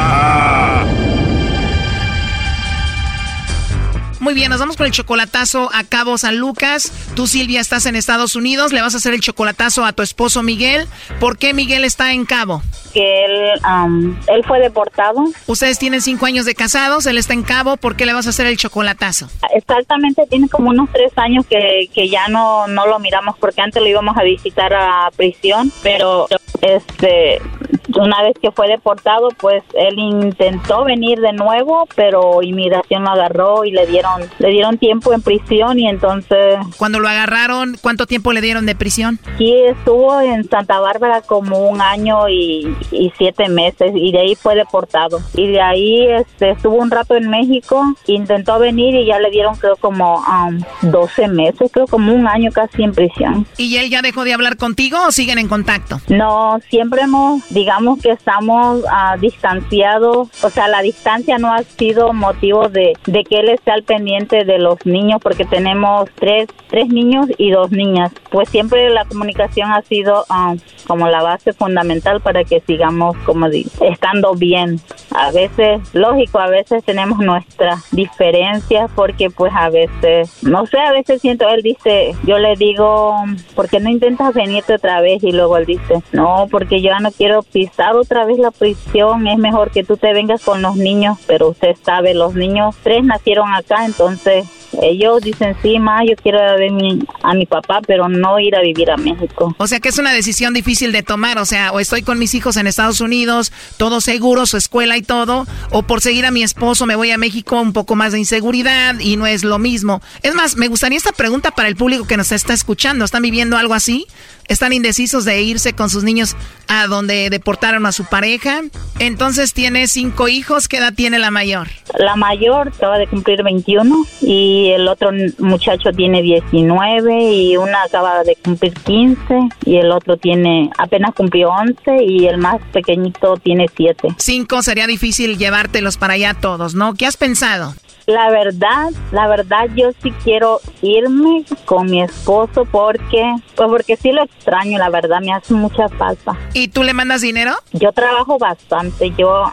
Muy bien, nos vamos con el chocolatazo a Cabo San Lucas. Tú, Silvia, estás en Estados Unidos. Le vas a hacer el chocolatazo a tu esposo Miguel. ¿Por qué Miguel está en Cabo? que él, am, él fue deportado. Ustedes tienen cinco años de casados, él está en Cabo. ¿Por qué le vas a hacer el chocolatazo? Exactamente, tiene como unos tres años que, que ya no, no lo miramos porque antes lo íbamos a visitar a prisión, pero este una vez que fue deportado, pues él intentó venir de nuevo, pero inmigración lo agarró y le dieron le dieron tiempo en prisión y entonces Cuando lo agarraron, ¿cuánto tiempo le dieron de prisión? Sí, estuvo en Santa Bárbara como un año y, y siete meses y de ahí fue deportado. Y de ahí este, estuvo un rato en México, intentó venir y ya le dieron creo como um, 12 meses, creo como un año casi en prisión. ¿Y él ya dejó de hablar contigo o siguen en contacto? No, siempre hemos, digamos que estamos ah, distanciados, o sea, la distancia no ha sido motivo de, de que él esté al pendiente de los niños porque tenemos tres, tres niños y dos niñas. Pues siempre la comunicación ha sido ah, como la base fundamental para que sigamos como estando bien. A veces, lógico, a veces tenemos nuestras diferencias porque pues a veces, no sé, a veces siento, él dice, yo le digo, ¿por qué no intentas venirte otra vez? Y luego él dice, no, porque yo ya no quiero pisar otra vez la prisión, es mejor que tú te vengas con los niños, pero usted sabe, los niños, tres nacieron acá, entonces ellos dicen, sí, ma, yo quiero ver mi, a mi papá, pero no ir a vivir a México. O sea que es una decisión difícil de tomar, o sea, o estoy con mis hijos en Estados Unidos, todo seguro, su escuela y todo, o por seguir a mi esposo me voy a México, un poco más de inseguridad y no es lo mismo. Es más, me gustaría esta pregunta para el público que nos está escuchando. ¿Están viviendo algo así? Están indecisos de irse con sus niños a donde deportaron a su pareja. Entonces tiene cinco hijos. ¿Qué edad tiene la mayor? La mayor acaba de cumplir 21 y el otro muchacho tiene 19 y una acaba de cumplir 15 y el otro tiene apenas cumplió 11 y el más pequeñito tiene 7. Cinco sería difícil llevártelos para allá todos, ¿no? ¿Qué has pensado? La verdad, la verdad yo sí quiero irme con mi esposo porque, pues porque sí lo extraño, la verdad me hace mucha falta. ¿Y tú le mandas dinero? Yo trabajo bastante, yo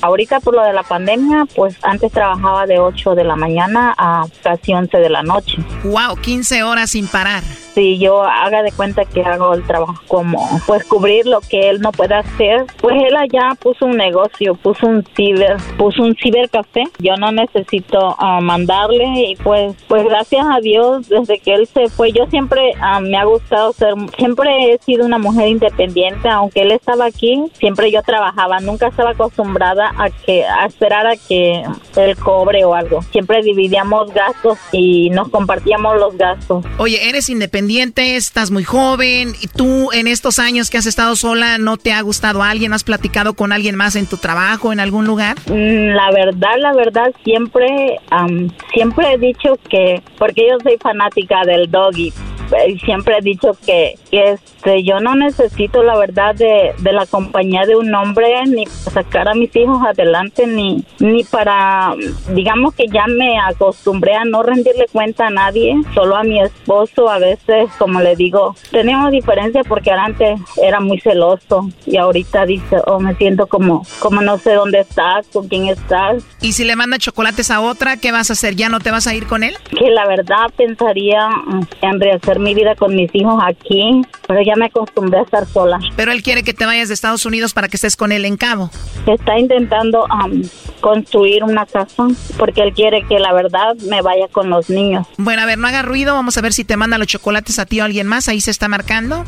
ahorita por lo de la pandemia, pues antes trabajaba de 8 de la mañana a casi 11 de la noche. Wow, 15 horas sin parar si yo haga de cuenta que hago el trabajo como pues cubrir lo que él no puede hacer, pues él allá puso un negocio, puso un ciber, puso un cibercafé. Yo no necesito ah, mandarle y pues pues gracias a Dios desde que él se fue yo siempre ah, me ha gustado ser siempre he sido una mujer independiente, aunque él estaba aquí, siempre yo trabajaba, nunca estaba acostumbrada a que a esperar a que él cobre o algo. Siempre dividíamos gastos y nos compartíamos los gastos. Oye, eres independiente estás muy joven, y tú en estos años que has estado sola, ¿no te ha gustado alguien? ¿Has platicado con alguien más en tu trabajo, en algún lugar? Mm, la verdad, la verdad, siempre, siempre he dicho que, porque yo soy fanática del doggy, siempre he dicho que, este yo no necesito la verdad de, de, la compañía de un hombre ni para sacar a mis hijos adelante ni ni para digamos que ya me acostumbré a no rendirle cuenta a nadie solo a mi esposo a veces como le digo tenemos diferencia porque antes era muy celoso y ahorita dice oh me siento como como no sé dónde estás con quién estás. Y si le manda chocolates a otra qué vas a hacer ya no te vas a ir con él que la verdad pensaría en rehacer mi vida con mis hijos aquí, pero ya me acostumbré a estar sola. Pero él quiere que te vayas de Estados Unidos para que estés con él en Cabo. Está intentando um, construir una casa porque él quiere que la verdad me vaya con los niños. Bueno, a ver, no haga ruido, vamos a ver si te manda los chocolates a ti o a alguien más, ahí se está marcando.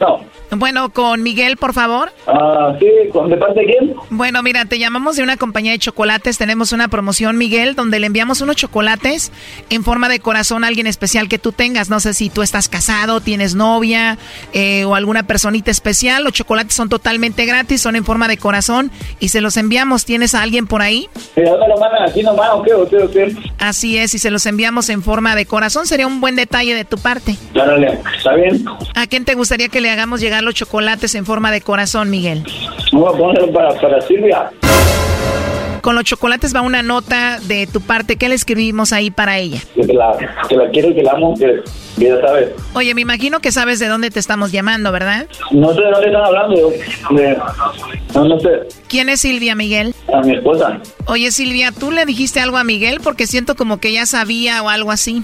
No. Bueno, con Miguel, por favor. Ah, sí, ¿de parte de quién? Bueno, mira, te llamamos de una compañía de chocolates. Tenemos una promoción, Miguel, donde le enviamos unos chocolates en forma de corazón a alguien especial que tú tengas. No sé si tú estás casado, tienes novia eh, o alguna personita especial. Los chocolates son totalmente gratis, son en forma de corazón y se los enviamos. ¿Tienes a alguien por ahí? Sí, ¿dónde lo mandan? ¿Aquí nomás o qué? ¿O qué, o qué? Así es, y se los enviamos en forma de corazón. Sería un buen detalle de tu parte. Claro, ¿está bien? ¿A quién te gustaría que le hagamos llegar los chocolates en forma de corazón, Miguel? Vamos a ponerlo para, para Silvia. Con los chocolates va una nota de tu parte. ¿Qué le escribimos ahí para ella? Que la, que la quiero, que la amo, que ya sabes. Oye, me imagino que sabes de dónde te estamos llamando, ¿verdad? No sé de dónde están hablando. No, no sé. ¿Quién es Silvia, Miguel? A mi esposa. Oye, Silvia, ¿tú le dijiste algo a Miguel? Porque siento como que ya sabía o algo así.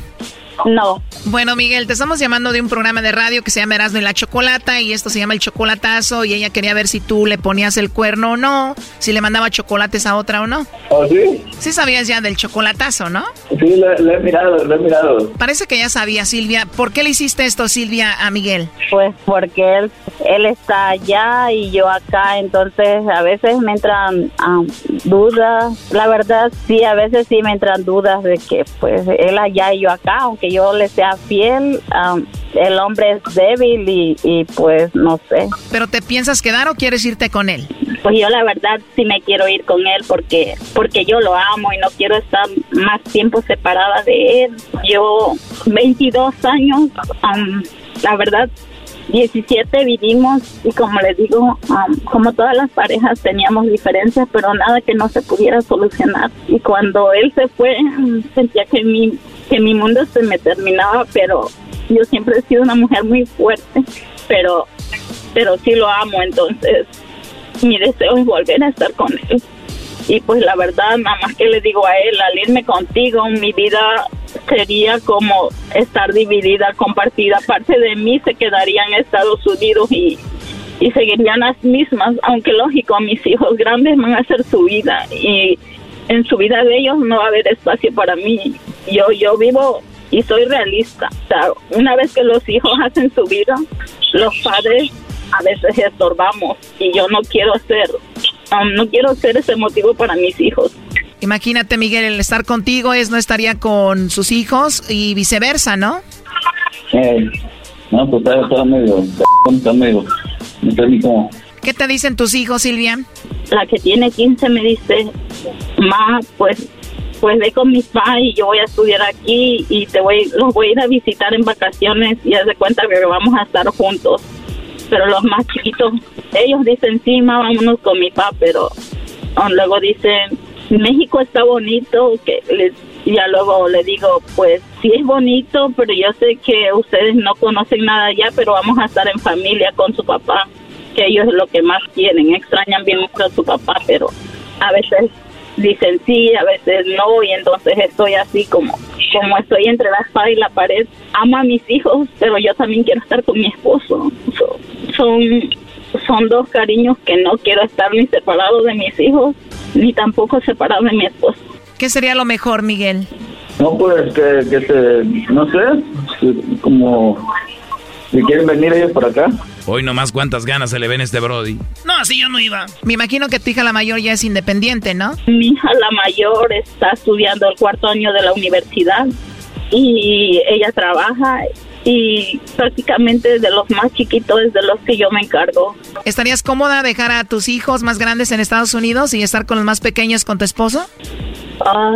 No. Bueno, Miguel, te estamos llamando de un programa de radio que se llama Erasmo y la Chocolata y esto se llama El Chocolatazo y ella quería ver si tú le ponías el cuerno o no, si le mandaba chocolates a otra o no. ¿Oh, sí? Sí sabías ya del chocolatazo, ¿no? Sí, lo, he mirado, lo he mirado. Parece que ya sabía, Silvia. ¿Por qué le hiciste esto, Silvia, a Miguel? Pues porque él, él está allá y yo acá, entonces a veces me entran um, dudas. La verdad, sí, a veces sí me entran dudas de que pues él allá y yo acá, aunque yo le sea fiel, el hombre es débil y, y, pues no sé. ¿Pero te piensas quedar o quieres irte con él? Pues yo la verdad sí me quiero ir con él porque, porque yo lo amo y no quiero estar más tiempo separada de él. Yo 22 años, la verdad 17 vivimos y como les digo, como todas las parejas teníamos diferencias, pero nada que no se pudiera solucionar. Y cuando él se fue, sentía que mi que mi mundo se me terminaba, pero yo siempre he sido una mujer muy fuerte, pero, pero sí lo amo, entonces mi deseo es volver a estar con él. Y pues la verdad, nada más que le digo a él, al irme contigo, mi vida sería como estar dividida, compartida. Parte de mí se quedaría en Estados Unidos y, y seguirían las mismas, aunque lógico, mis hijos grandes van a hacer su vida y en su vida de ellos no va a haber espacio para mí. Yo, yo vivo y soy realista. O sea, una vez que los hijos hacen su vida, los padres a veces estorbamos y yo no quiero ser, um, no quiero ser ese motivo para mis hijos. Imagínate, Miguel, el estar contigo es no estaría con sus hijos y viceversa, ¿no? Eh, no, pues está, medio, está medio, no ¿Qué te dicen tus hijos, Silvia? La que tiene 15 me dice, ma, pues pues ve con mis padres y yo voy a estudiar aquí y te voy, los voy a ir a visitar en vacaciones y haz de cuenta que vamos a estar juntos. Pero los más chiquitos, ellos dicen, sí, vámonos con mi papá, pero luego dicen, México está bonito, que les, ya luego le digo, pues sí es bonito, pero yo sé que ustedes no conocen nada allá, pero vamos a estar en familia con su papá, que ellos es lo que más quieren, extrañan bien mucho a su papá, pero a veces dicen sí, a veces no, y entonces estoy así como, como estoy entre la espada y la pared. Amo a mis hijos, pero yo también quiero estar con mi esposo. son, son dos cariños que no quiero estar ni separado de mis hijos, ni tampoco separado de mi esposo. ¿Qué sería lo mejor, Miguel? No, pues que, que se, no sé, como si quieren venir ellos por acá. Hoy nomás cuántas ganas se le ven a este Brody. No, así yo no iba. Me imagino que tu hija la mayor ya es independiente, ¿no? Mi hija la mayor está estudiando el cuarto año de la universidad y ella trabaja y prácticamente de los más chiquitos es de los que yo me encargo. ¿Estarías cómoda dejar a tus hijos más grandes en Estados Unidos y estar con los más pequeños con tu esposo? Ah,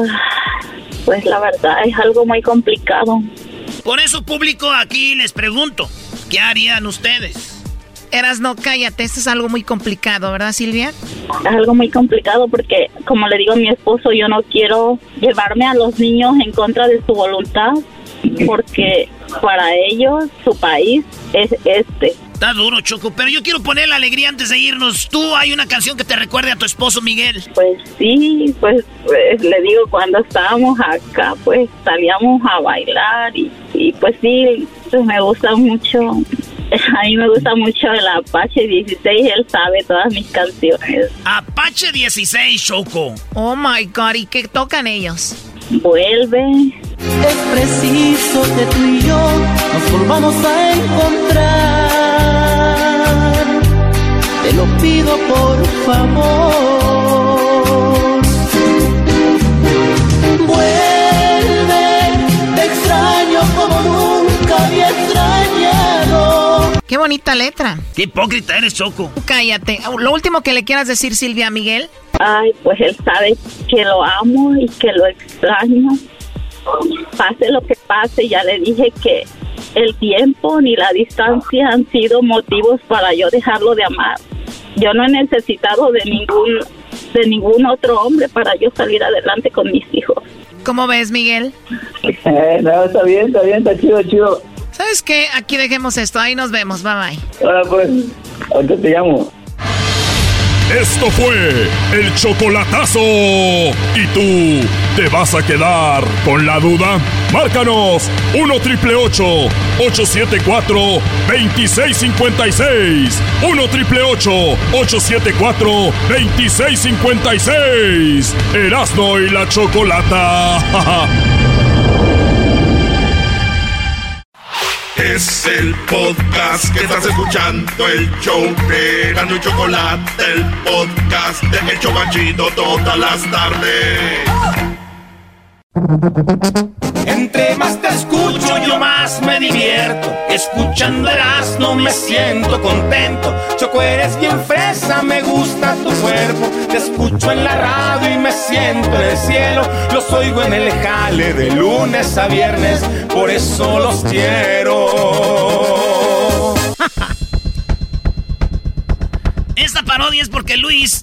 pues la verdad es algo muy complicado. Por eso público aquí les pregunto, ¿qué harían ustedes? Eras, no, cállate, esto es algo muy complicado, ¿verdad, Silvia? Es algo muy complicado porque, como le digo a mi esposo, yo no quiero llevarme a los niños en contra de su voluntad porque para ellos su país es este. Está duro, Choco, pero yo quiero poner la alegría antes de irnos. ¿Tú hay una canción que te recuerde a tu esposo Miguel? Pues sí, pues, pues le digo, cuando estábamos acá, pues salíamos a bailar y, y pues sí, pues me gusta mucho a mí me gusta mucho el Apache 16, él sabe todas mis canciones. Apache 16, Choco. Oh my god, ¿y qué tocan ellos? Vuelve. Es preciso que tú y yo nos volvamos a encontrar. Te lo pido por favor. Qué bonita letra. Qué hipócrita eres, Choco. Cállate. Lo último que le quieras decir, Silvia Miguel. Ay, pues él sabe que lo amo y que lo extraño. Pase lo que pase, ya le dije que el tiempo ni la distancia han sido motivos para yo dejarlo de amar. Yo no he necesitado de ningún de ningún otro hombre para yo salir adelante con mis hijos. ¿Cómo ves, Miguel? Eh, no, está bien, está bien, está chido, chido. ¿Sabes qué? Aquí dejemos esto. Ahí nos vemos. Bye bye. Ahora pues, ahorita te llamo. Esto fue el chocolatazo. ¿Y tú te vas a quedar con la duda? Márcanos 1 triple 874 2656. 1 triple 874 2656. Erasno y la chocolata. Es el podcast que estás escuchando, el show de Gano y Chocolate, el podcast de El Chocachito todas las tardes. Entre más te escucho, yo más me divierto. Escuchando no me siento contento. Choco, eres bien fresa, me gusta tu cuerpo. Te escucho en la radio y me siento en el cielo. Los oigo en el jale de lunes a viernes, por eso los quiero. Esta parodia es porque Luis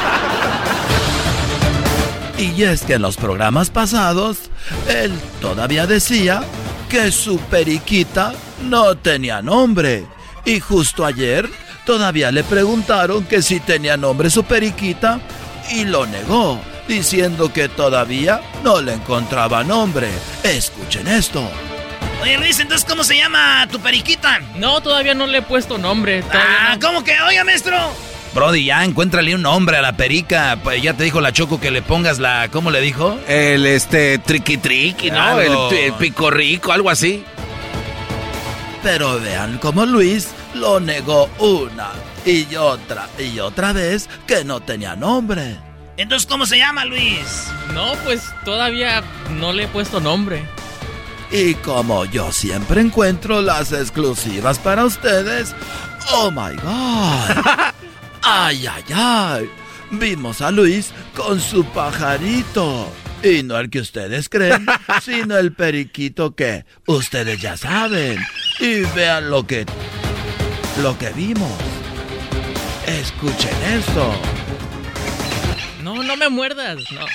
Y es que en los programas pasados, él todavía decía que su periquita no tenía nombre. Y justo ayer todavía le preguntaron que si tenía nombre su periquita y lo negó, diciendo que todavía no le encontraba nombre. Escuchen esto. Oye Luis, entonces ¿cómo se llama tu periquita? No, todavía no le he puesto nombre. Ah, ¿cómo que? Oiga, maestro. Brody, ya encuéntrale un nombre a la perica. Pues ya te dijo la Choco que le pongas la. ¿Cómo le dijo? El este triqui triqui, ¿no? El, el, pico rico, algo así. Pero vean cómo Luis lo negó una y otra y otra vez que no tenía nombre. Entonces, ¿cómo se llama Luis? No, pues todavía no le he puesto nombre. Y como yo siempre encuentro las exclusivas para ustedes, oh my god. ¡Ay, ay, ay! Vimos a Luis con su pajarito. Y no el que ustedes creen, sino el periquito que ustedes ya saben. Y vean lo que. lo que vimos. Escuchen esto. No, no me muerdas. No.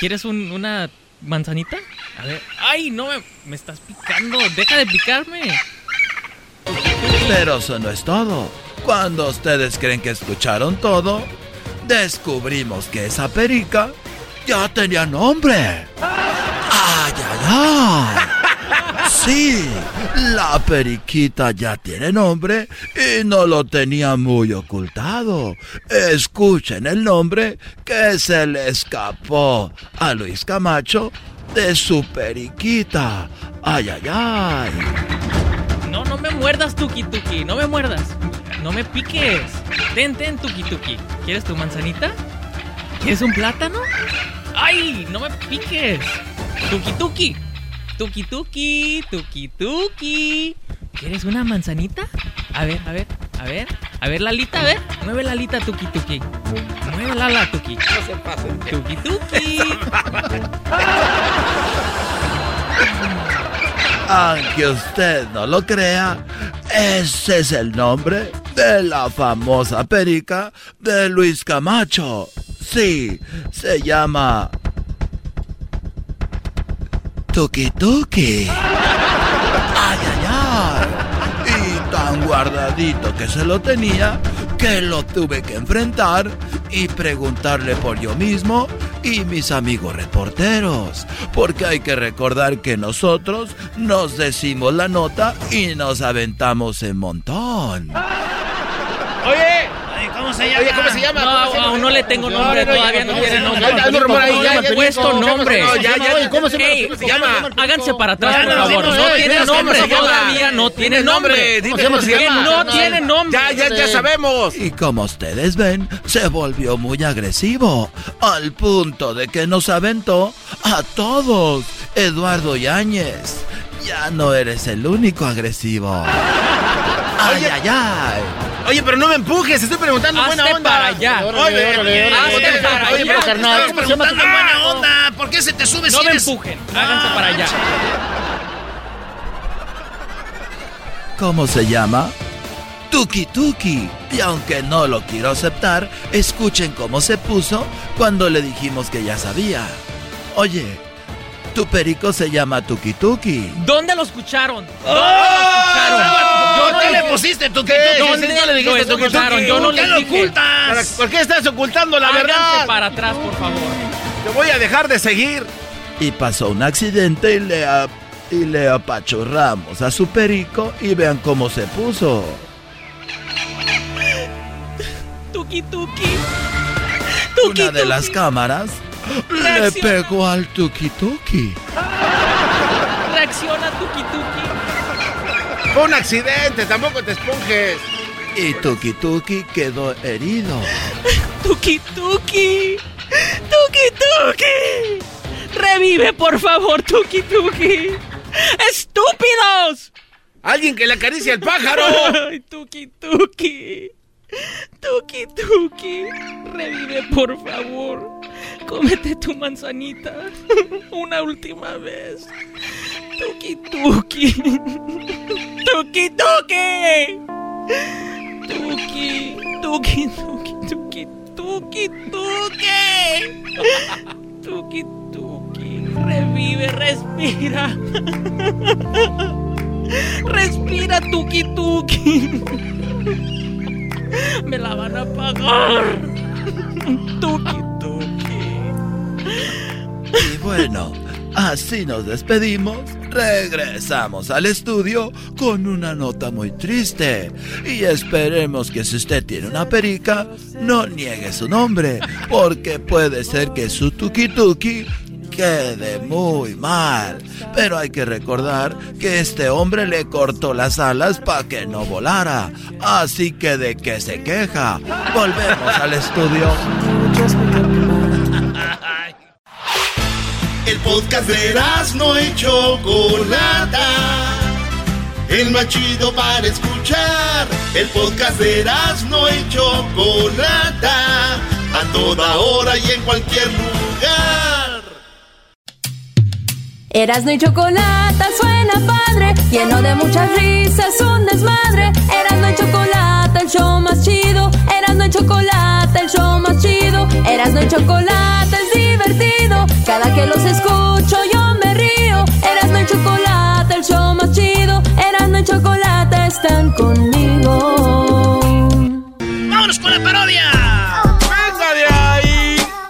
¿Quieres una manzanita? A ver. ¡Ay, no me, me estás picando! ¡Deja de picarme! Pero eso no es todo. Cuando ustedes creen que escucharon todo, descubrimos que esa perica ya tenía nombre. ¡Ay, ay, ay! Sí, la periquita ya tiene nombre y no lo tenía muy ocultado. Escuchen el nombre que se le escapó a Luis Camacho de su periquita. ¡Ay, ay, ay! No, no me muerdas, Tuki Tuki, no me muerdas. No me piques. Ten, ten, tuki tuki. ¿Quieres tu manzanita? ¿Quieres un plátano? ¡Ay! ¡No me piques! Tuki tuki. Tuki tuki. Tuki tuki. ¿Quieres una manzanita? A ver, a ver, a ver. A ver, Lalita, a ver. Mueve la alita, tuki tuki. Mueve la ala, tuki. No se pase. Tuki tuki. Aunque usted no lo crea, ese es el nombre de la famosa perica de Luis Camacho. Sí, se llama... Tuki Tuki. Ay, ay, ay. Y tan guardadito que se lo tenía que lo tuve que enfrentar y preguntarle por yo mismo y mis amigos reporteros. Porque hay que recordar que nosotros nos decimos la nota y nos aventamos en montón. Oye, ¿cómo se llama? Oye, ¿cómo se llama? No, ¿Cómo se llama? aún no le tengo nombre, No, no, todavía no tiene nombre. ya, no, rumor ahí, ya, le ya, he puesto ¿cómo se llama? nombre. No, ya, ya, Oye, ¿cómo se llama? Háganse para atrás, por no, favor. no, eh, tiene nombre, todavía no tiene nombre. Que no tiene nombre. Ya, ya, ya sabemos. Y como ustedes ven, se volvió muy agresivo, al punto de que nos aventó a todos. Eduardo Yáñez, ya no eres el único agresivo. Ay, Oye. ay, ay. Oye, pero no me empujes, estoy preguntando Hazte buena onda. para allá. Oye, Órale, oye, órale, Hazte para oye, pero allá. carnal, Estamos ¿cómo se llama tu preguntando buena carnal? onda. ¿Por qué se te sube No si me eres- empujen. Háganse para allá. ¿Cómo se llama? Tuki Tuki. Y aunque no lo quiero aceptar, escuchen cómo se puso cuando le dijimos que ya sabía. Oye, tu perico se llama Tuki Tuki. ¿Dónde lo escucharon? ¿Dónde ¡Oh! lo escucharon? ¿Por Yo qué no le pusiste tu ¿Qué? ¿Dónde ¿Sí, sí, le dijiste lo tuki, tuki? escucharon? Yo no ¿Por qué lo ocultas? ¿Por qué estás ocultando la Háganse verdad? para atrás, por favor. Te voy a dejar de seguir. Y pasó un accidente y le, a- y le apachurramos a su perico y vean cómo se puso. Tuki tuki. Una de las cámaras le pegó al Tuki Tuki. Reacciona, tuki tuki. Fue un accidente, tampoco te esponjes. Y Tuki Tuki quedó herido. Tuki tuki. Tuki tuki. Revive, por favor, Tuki Tuki. ¡Estúpidos! ¡Alguien que le acaricie al pájaro! ¡Ay, Tuki Tuki! Tuki revive por favor. Cómete tu manzanita. Una última vez. Tuki Tuki. Tuki Tuki. Tuki, Tuki, Tuki, Tuki, Tuki, Tuki. Tuki Tuki, revive, respira. Respira, Tuki Tuki. Me la van a pagar. Tuki, tuki. Y bueno, así nos despedimos. Regresamos al estudio con una nota muy triste. Y esperemos que si usted tiene una perica, no niegue su nombre. Porque puede ser que su tuki tuki quede muy mal. Pero hay que recordar que este hombre le cortó las alas para que no volara. Así que de qué se queja. Volvemos al estudio. El podcast de no y Chocolata. El más chido para escuchar. El podcast de no y Chocolata. A toda hora y en cualquier lugar. Erasno y chocolate suena padre, lleno de muchas risas, un desmadre. Erasno y chocolate, el show más chido. Erasno y chocolate, el show más chido. Erasno y chocolate es divertido. Cada que los escucho yo me río. Erasno y chocolate, el show más chido. Erasno y chocolate están conmigo.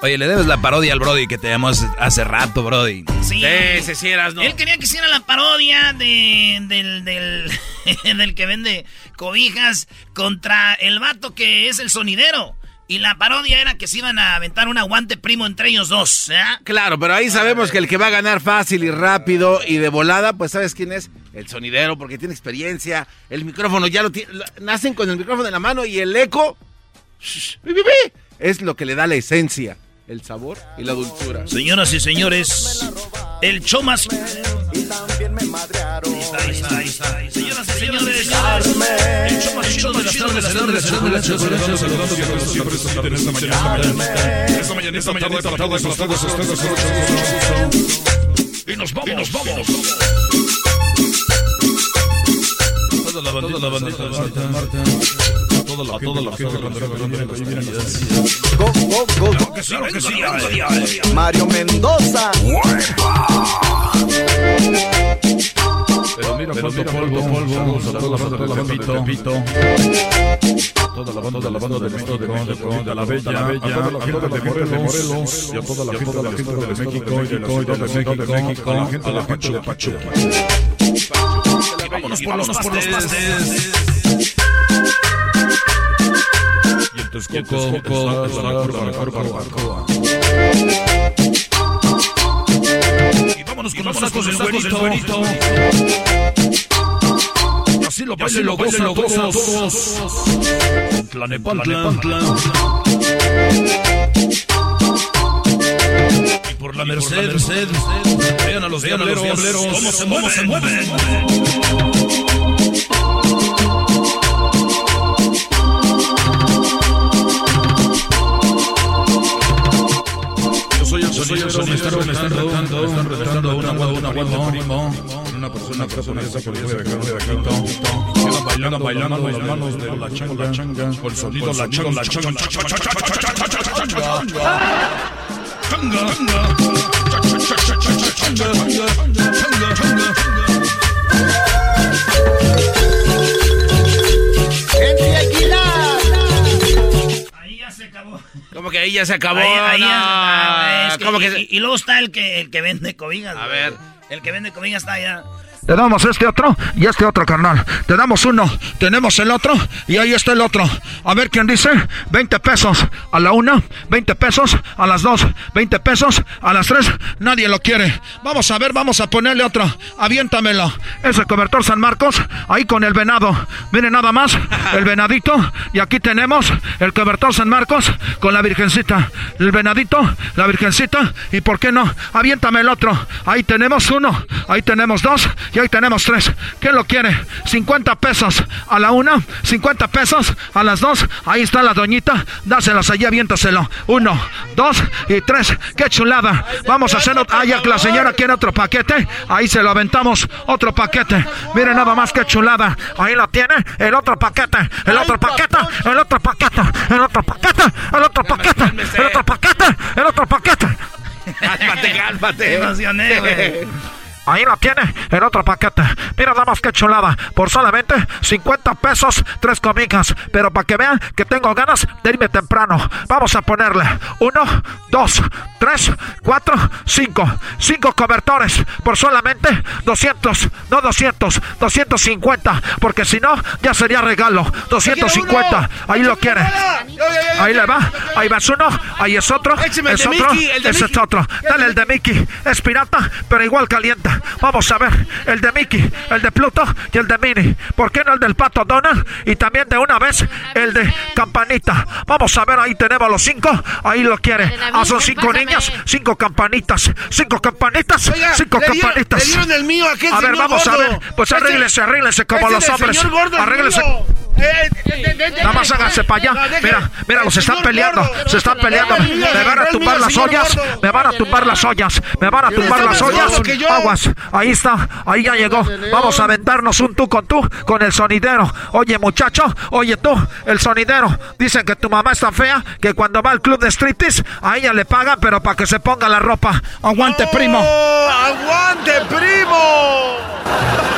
Oye, le debes la parodia al Brody que te llamó hace rato, Brody. Sí. Ese sí eras, ¿no? Él quería que hiciera la parodia de, del, del, del que vende cobijas contra el vato que es el sonidero. Y la parodia era que se iban a aventar un aguante primo entre ellos dos. ¿eh? Claro, pero ahí sabemos que el que va a ganar fácil y rápido y de volada, pues ¿sabes quién es? El sonidero, porque tiene experiencia. El micrófono ya lo tiene. Nacen con el micrófono en la mano y el eco. shh, es lo que le da la esencia, el sabor y la dulzura. Señoras y señores, el show más. Señoras y señores, el show esta tarde, esta tarde, esta tarde, esta tarde, Y nos vamos, nos vamos. Toda la banda, toda la banda, toda la la la gente la. Mario Mendoza. Pero mira, cuánto polvo, polvo, a toda la banda de Tepito, toda la banda, toda la banda de México, de México, de la Bella, a toda la gente de Morelos, y a toda la gente de México, de México, y de la Ciudad de México, a la gente de Pachuca. Vámonos por los pastes. Y en Texcoco, está la curva, la curva, Y vámonos con los tacos del güerito. Así lo bailen, lo gozan todos. Tlanepantla. Y por la Merced, vean a los diableros, cómo se mueven, sonidero, me están retando, me están retando un aguado, un aguado primo. Una persona, persona, esa por de dejar de dejar. Bailando, bailando, las manos de la changa, changa, con el sonido, la changa, la changa, changa, Henry ¿Cómo que ahí ya se acabó? Ahí- ahí ya- No. ah, es que- ¿Cómo que y, se- y- y luego está el que, el que vende cobijas. A ver. El que vende cobijas está allá. Te damos este otro y este otro, carnal. Te damos uno, tenemos el otro y ahí está el otro. A ver quién dice. 20 pesos a la una, 20 pesos a las dos, 20 pesos a las tres. Nadie lo quiere. Vamos a ver, vamos a ponerle otro. Aviéntamelo. Ese cobertor San Marcos, ahí con el venado. Miren nada más, el venadito. Y aquí tenemos el cobertor San Marcos con la virgencita. El venadito, la virgencita. Y por qué no, aviéntame el otro. Ahí tenemos uno, ahí tenemos dos y ahí tenemos tres. ¿Quién lo quiere? 50 pesos a la una, 50 pesos a las dos. Ahí está la doñita. Dáselas allí, aviéntaselo. Uno, dos y tres. ¡Qué chulada! Vamos a hacer. Ah, ya que la señora quiere otro paquete. Ahí se lo aventamos. Otro paquete. Miren nada más que chulada. Ahí lo tiene. El otro paquete. El otro paquete. El otro paquete. El otro paquete. El otro paquete. El otro paquete. El otro paquete. Cálmate, cálmate. Ahí la tiene, el otro paquete. Mira nada más que chulada. Por solamente 50 pesos, tres comidas. Pero para que vean que tengo ganas de irme temprano. Vamos a ponerle uno, dos, tres, cuatro, cinco. Cinco cobertores por solamente 200. No 200, 250. Porque si no, ya sería regalo. 250. Ahí lo quiere. Ahí le va. Ahí va uno. Ahí es otro. Es otro. Ese es otro. Dale el de Mickey. Es pirata, pero igual caliente. Vamos a ver el de Mickey, el de Pluto y el de Minnie. ¿Por qué no el del pato Donald? Y también de una vez el de Campanita. Vamos a ver, ahí tenemos los cinco. Ahí lo quiere. Ah, son cinco niñas, cinco campanitas. Cinco campanitas, cinco campanitas. el mío a ver, vamos a ver. Pues arréglese, arréglese como los hombres. Arréglese. Nada más hágase para allá. Mira, mira, los están peleando. Se están peleando. Me van a tumbar las ollas. Me van a tumbar las ollas. Me van a tumbar las ollas. Aguas. Ahí está. Ahí ya llegó. Vamos a aventarnos un tú con tú con el sonidero. Oye, muchacho. Oye, tú, el sonidero. Dicen que tu mamá está fea. Que cuando va al club de striptease, a ella le pagan, pero para que se ponga la ropa. Aguante, primo. ¡Aguante, primo!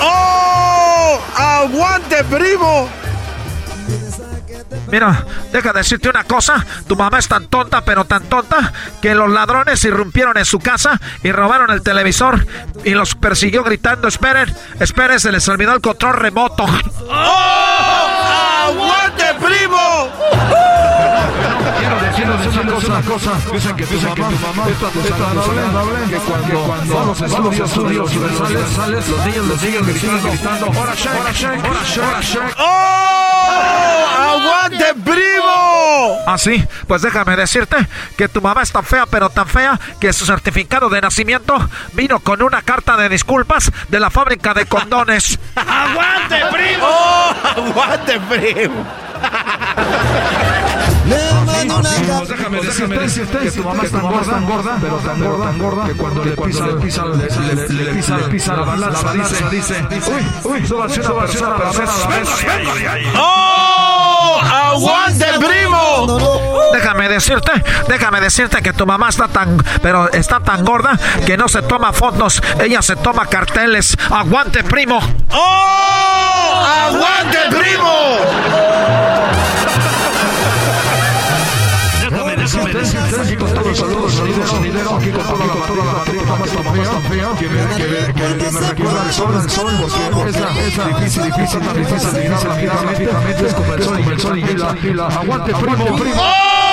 ¡Oh! ¡Aguante, primo! Mira, deja de decirte una cosa. Tu mamá es tan tonta, pero tan tonta, que los ladrones irrumpieron en su casa y robaron el televisor y los persiguió gritando, esperen, esperen, se les olvidó el control remoto. ¡Oh! ¡Aguante, primo! Decirles una cosa, cosa. Dicen que tu mamá, es tan desagradable que cuando, cuando vamos a estudios, estudios universales, sales, los niños les siguen gritando, gritando, ¡Hora shake, hora shake, hora shake, hora shake! ¡Oh! ¡Aguante, primo! Ah, sí, pues déjame decirte que tu mamá es tan fea, pero tan fea, que su certificado de nacimiento vino con una carta de disculpas de la fábrica de condones. ¡Aguante, primo! ¡Oh! ¡Aguante, primo! Pues déjame decirte que tu mamá es tan gorda, tan gorda, pero tan gorda, tan gorda, que cuando le pisa, le pisa, le, pisa, le pisa la balanza, dice, dice, uy, uy, eso va a ser una persona a la vez. ¡Oh! ¡Aguante, primo! Déjame decirte, déjame decirte que tu mamá está tan, pero está tan gorda que no se toma fotos, ella se toma carteles. ¡Aguante, primo! ¡Oh! ¡Aguante, primo! Aquí con todo el saludo, saludos, sonidero, aquí con toda la tripa más fea, que me, recuerda el sol, el sol, porque es la, es la difícil, difícil, tan difícil, difícil, físicamente, es como el sol, y la, aguante, primo, primo.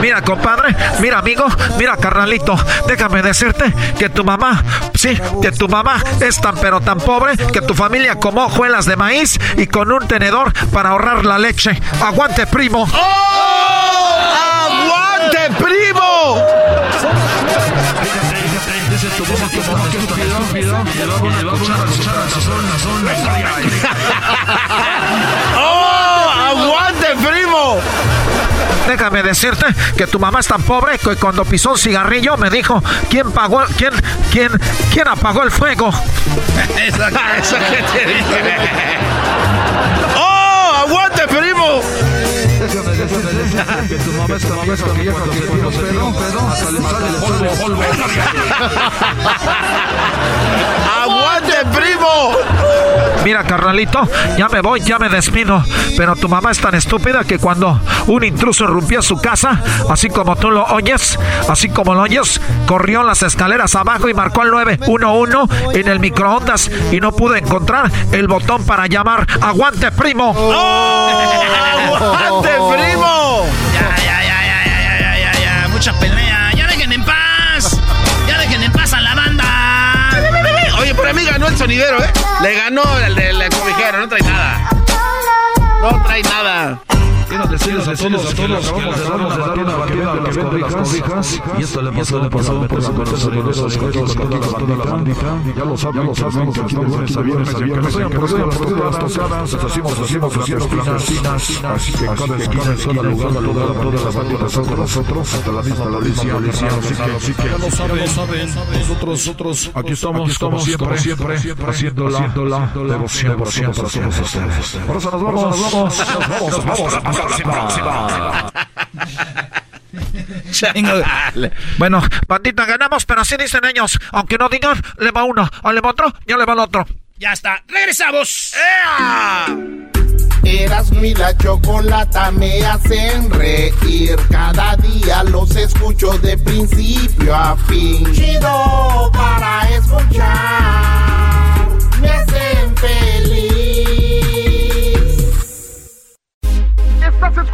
Mira, compadre, mira, amigo, mira, carnalito, déjame decirte que tu mamá, sí, que tu mamá es tan pero tan pobre que tu familia comió hojuelas de maíz y con un tenedor para ahorrar la leche. Aguante, primo. ¡Oh! ¡Aguante, primo! Déjame decirte que tu mamá es tan pobre que cuando pisó un cigarrillo me dijo quién pagó, quién, quién, quién apagó el fuego. Eso, eso que te dije. ¡Oh! ¡Aguante, primo! Que tu mamá es tan vieja que cuando te tiro pedo, pedo, hasta le sale polvo, polvo. ¡Aguante, primo! Mira, carnalito, ya me voy, ya me despido. Pero tu mamá es tan estúpida que cuando un intruso irrumpió su casa, así como tú lo oyes, así como lo oyes, corrió las escaleras abajo y marcó el 911 en el microondas y no pude encontrar el botón para llamar. ¡Aguante, primo! ¡Aguante, primo! Ya, ya, ya, ya, ya, ya, ya, ya, ya. Mucha pelea. Ya dejen en paz. Ya dejen en paz a la banda. Oye, por mí ganó el sonidero, ¿eh? Le ganó el del cobijero, no trae nada. No trae nada. Decirles a todos, a todos acabamos de dar una batida a las cobijas. Y esto le pasó, le pasó por la conocedoras que toda la bandita. Ya lo saben, ya lo saben, que aquí de a viernes a viernes en casa las tocadas. Hacemos, hacemos, hacemos clandestinas. Así que cada esquina es cada lugar, toda la bandita está con nosotros. Hasta la misma policía, Así que ya lo saben, nosotros, nosotros aquí estamos, estamos siempre, siempre, haciendo la devoción, devoción para todos ustedes. Por eso nos vamos, nos vamos, nos vamos, nos vamos. Bueno, bandita, ganamos, pero así dicen ellos. Aunque no digan, le va uno, o le va otro, ya le va el otro. Ya está. Regresamos. Eras mi la chocolata me hacen reír. Cada día los escucho de principio a fin. Chido para escuchar. Me hacen feliz.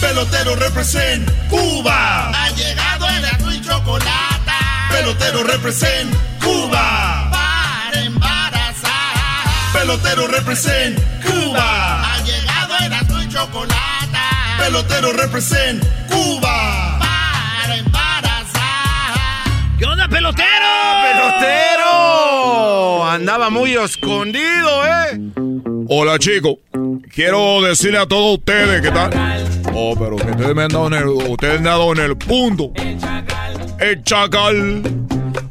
Pelotero represent Cuba. Ha llegado el azul y chocolate. Pelotero represent Cuba. Para embarazar. Pelotero represent Cuba. Ha llegado el azul y chocolate. Pelotero represent Cuba. Para embarazar. ¿Qué onda, pelotero? ¡Pelotero! Andaba muy escondido, ¿eh? Hola, chicos. Quiero decirle a todos ustedes que tal. Oh, pero ustedes me han dado en el, ustedes me han dado en el punto. El chacal.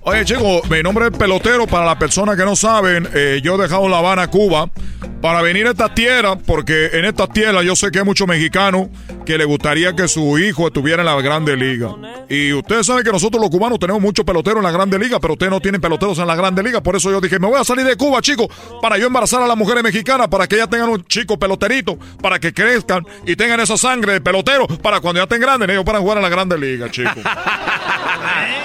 Oye, chicos, mi nombre es Pelotero. Para las personas que no saben, eh, yo he dejado La Habana, Cuba, para venir a esta tierra, porque en esta tierra yo sé que hay muchos mexicanos que le gustaría que su hijo estuviera en la Grande Liga. Y ustedes saben que nosotros los cubanos tenemos muchos peloteros en la Grande Liga, pero ustedes no tienen peloteros en la Grande Liga. Por eso yo dije, me voy a salir de Cuba, chicos, para yo embarazar a las mujeres mexicanas, para que ellas tengan un chico peloterito, para que crezcan y tengan esa sangre de pelotero, para cuando ya estén grandes, ellos puedan jugar en la Grande Liga, chicos.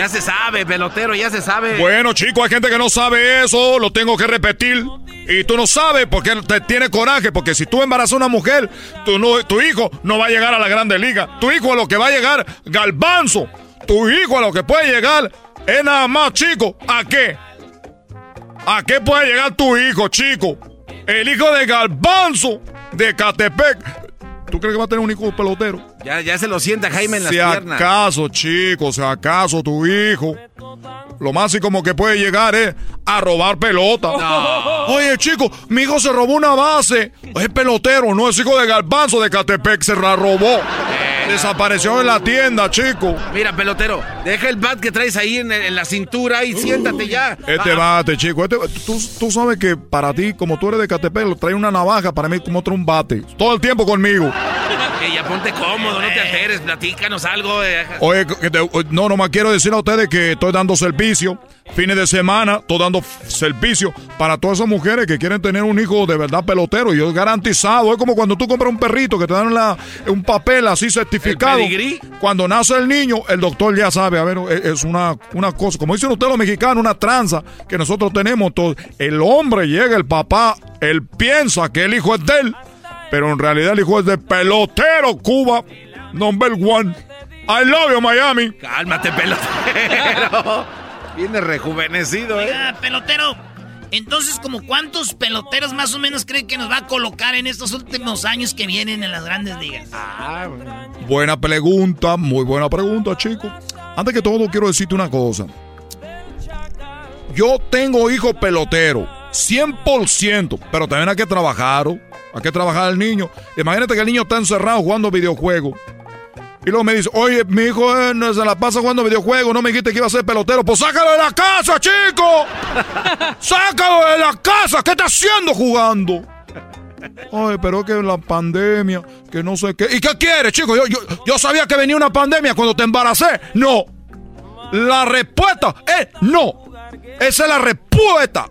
Ya se sabe, pelotero, ya se sabe. Bueno, chicos, hay gente que no sabe eso, lo tengo que repetir. Y tú no sabes porque te tiene coraje, porque si tú embarazas a una mujer, tu, no- tu hijo no va a llegar a la grande liga. Tu hijo a lo que va a llegar, galbanzo. Tu hijo a lo que puede llegar es nada más, chico. ¿A qué? ¿A qué puede llegar tu hijo, chico? El hijo de Galbanzo de Catepec. ¿Tú crees que va a tener un hijo pelotero? Ya, ya se lo sienta Jaime en las Si piernas. acaso, chicos, si acaso tu hijo, lo más y como que puede llegar es a robar pelota. No. Oye, chicos, mi hijo se robó una base. Es pelotero, no es hijo de Galbanzo de Catepec, se la robó. Desapareció en la tienda, chico. Mira, pelotero, deja el bat que traes ahí en, en la cintura y siéntate ya. Este Ah, bate, chico. Este, tú, tú sabes que para ti, como tú eres de Catepec, trae una navaja, para mí como otro un bate. Todo el tiempo conmigo. Eh, ya ponte cómodo, no te alteres, platícanos algo. eh. Oye, que te- no, nomás quiero decir a ustedes que estoy dando servicio. Fines de semana, estoy dando servicio para todas esas mujeres que quieren tener un hijo de verdad pelotero. Y yo garantizado. Es como cuando tú compras un perrito que te dan la- un papel así certificado. Cuando nace el niño, el doctor ya sabe. A ver, es, es una, una cosa. Como dicen ustedes los mexicanos, una tranza que nosotros tenemos. Todo. El hombre llega, el papá, él piensa que el hijo es de él. Pero en realidad el hijo es de pelotero Cuba. Number one. I love you, Miami. Cálmate, pelotero. Viene rejuvenecido, ¿eh? Oiga, pelotero. Entonces, como cuántos peloteros más o menos cree que nos va a colocar en estos últimos años que vienen en las grandes ligas? Ah, Buena pregunta, muy buena pregunta, chico. Antes que todo, quiero decirte una cosa. Yo tengo hijo pelotero, 100%, pero también hay que trabajar, ¿o? Hay que trabajar al niño. Imagínate que el niño está encerrado jugando videojuegos. Y luego me dice, oye, mi hijo eh, no se la pasa jugando videojuegos, no me dijiste que iba a ser pelotero. Pues sácalo de la casa, chico. sácalo de la casa, ¿qué está haciendo jugando? Ay, pero que la pandemia, que no sé qué. ¿Y qué quieres, chico? Yo, yo, yo sabía que venía una pandemia cuando te embaracé. No. La respuesta es no. Esa es la respuesta.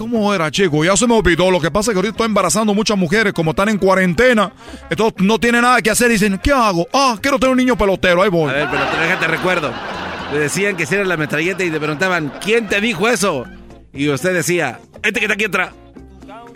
¿Cómo era, chico? Ya se me olvidó. Lo que pasa es que ahorita estoy embarazando muchas mujeres, como están en cuarentena. Entonces no tienen nada que hacer. Dicen, ¿qué hago? Ah, quiero tener un niño pelotero. Ahí voy. A ver, pero déjate recuerdo. Le decían que si era la metralleta y te preguntaban, ¿quién te dijo eso? Y usted decía, este que está aquí atrás.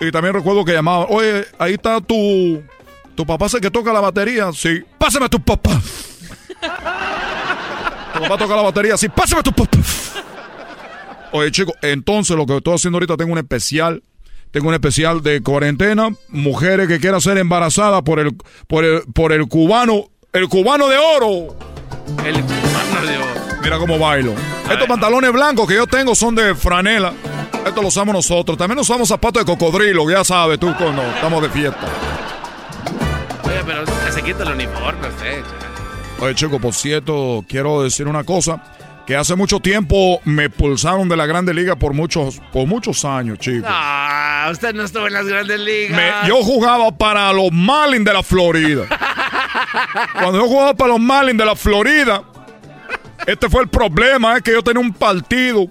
Y también recuerdo que llamaba, oye, ahí está tu, tu papá, sé que toca la batería. Sí, pásame a tu papá. tu papá toca la batería. Sí, pásame a tu papá. Oye, chicos, entonces lo que estoy haciendo ahorita, tengo un especial. Tengo un especial de cuarentena. Mujeres que quieran ser embarazadas por el, por el, por el cubano, el cubano de oro. El cubano de oro. Mira cómo bailo. Estos pantalones blancos que yo tengo son de franela. Estos los usamos nosotros. También usamos zapatos de cocodrilo, ya sabes tú cuando estamos de fiesta. Oye, pero que se quita el uniforme usted. Oye, chico, por cierto, quiero decir una cosa. Que hace mucho tiempo me expulsaron de la Grande Liga por muchos, por muchos años, chico. Ah, usted no estuvo en las grandes ligas. Me- yo jugaba para los Marlins de la Florida. Cuando yo jugaba para los Marlins de la Florida, este fue el problema, es que yo tenía un partido,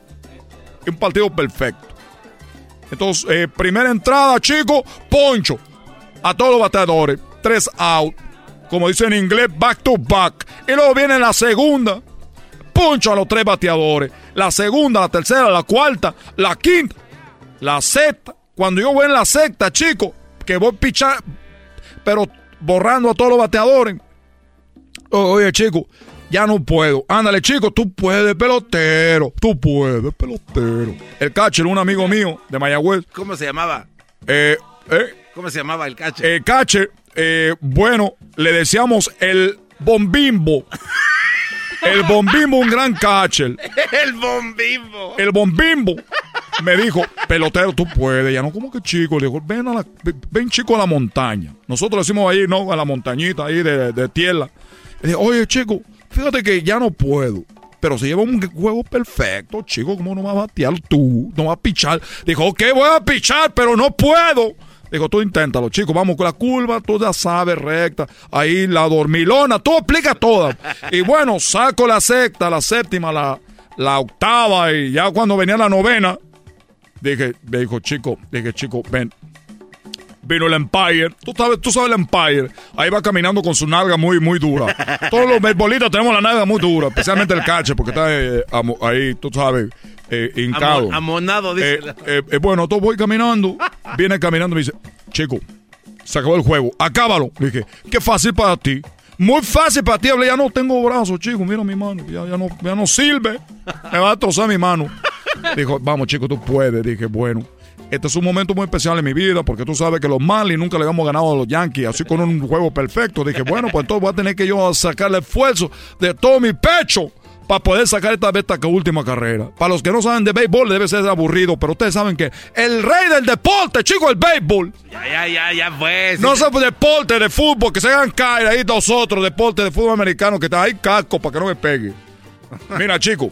un partido perfecto. Entonces, eh, primera entrada, chico, poncho. A todos los bateadores, tres out. Como dice en inglés, back to back. Y luego viene la segunda, poncho a los tres bateadores. La segunda, la tercera, la cuarta, la quinta, la sexta. Cuando yo voy en la sexta, chico, que voy a pichar, pero borrando a todos los bateadores. Oye, chico, ya no puedo. Ándale, chico, tú puedes, pelotero. Tú puedes, pelotero. El catcher, un amigo mío de Mayagüez. ¿Cómo se llamaba? Eh, eh, ¿Cómo se llamaba el cacho? el catcher, eh, bueno, le decíamos el bombimbo. El bombimbo, un gran catcher. el bombimbo. El bombimbo me dijo, pelotero, tú puedes. Ya no, como que chico. Le dijo, ven, a la, ven chico a la montaña. Nosotros le decimos ahí, ¿no? A la montañita ahí de, de tierra. Le dije, oye, chico, fíjate que ya no puedo. Pero se lleva un juego perfecto, chico. ¿Cómo no vas a batear tú? No vas a pichar. Dijo, ok, voy a pichar, pero no puedo. Dijo, tú inténtalo, chico. Vamos con la curva, tú ya sabes, recta. Ahí la dormilona, tú explica toda. Y bueno, saco la sexta, la séptima, la, la octava. Y ya cuando venía la novena, dije, me dijo, chico, dije, chico, ven. Vino el Empire. Tú sabes, tú sabes el Empire. Ahí va caminando con su nalga muy, muy dura. Todos los beisbolistas tenemos la nalga muy dura, especialmente el cache, porque está eh, ahí, tú sabes, eh, hincado. amonado, dice. Eh, bueno, todo voy caminando. Viene caminando y me dice, chico, se acabó el juego, acábalo. Le dije, qué fácil para ti. Muy fácil para ti. Hablé, ya no tengo brazos, chico. Mira mi mano. Ya, ya, no, ya no sirve. Me va a trozar mi mano. Dijo, vamos, chico, tú puedes. Dije, bueno. Este es un momento muy especial en mi vida porque tú sabes que los Marlins nunca le habíamos ganado a los Yankees, así con un juego perfecto. Dije, bueno, pues entonces voy a tener que yo sacarle esfuerzo de todo mi pecho para poder sacar esta esta última carrera. Para los que no saben de béisbol debe ser aburrido, pero ustedes saben que el rey del deporte, chico, el béisbol. Ya, ya, ya, ya fue. No se deporte de fútbol, que se hagan caer ahí nosotros, deporte de fútbol americano, que está ahí casco para que no me pegue. Mira, chico.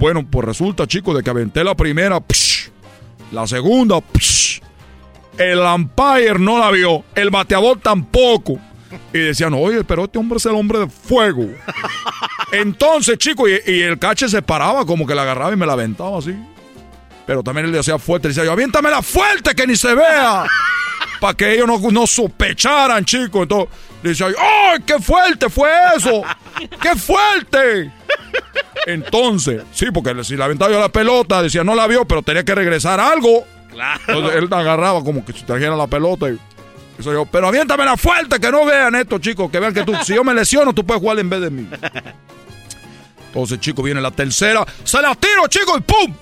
Bueno, pues resulta, chicos, de que aventé la primera, la segunda, el umpire no la vio, el bateador tampoco. Y decían, oye, pero este hombre es el hombre de fuego. Entonces, chico, y, el cache se paraba como que la agarraba y me la aventaba así. Pero también él le hacía fuerte, le decía yo, aviéntamela fuerte que ni se vea. Para que ellos no, no sospecharan, chico. Entonces, decía yo, ¡ay, qué fuerte fue eso! ¡Qué fuerte! Entonces, sí, porque si la aventaba yo la pelota, decía, no la vio, pero tenía que regresar algo. Claro. Entonces él agarraba como que si trajera la pelota y yo, pero aviéntamela fuerte, que no vean esto, chicos, que vean que tú, si yo me lesiono, tú puedes jugar en vez de mí. Entonces, chicos, viene la tercera, se la tiro, chicos, y ¡pum!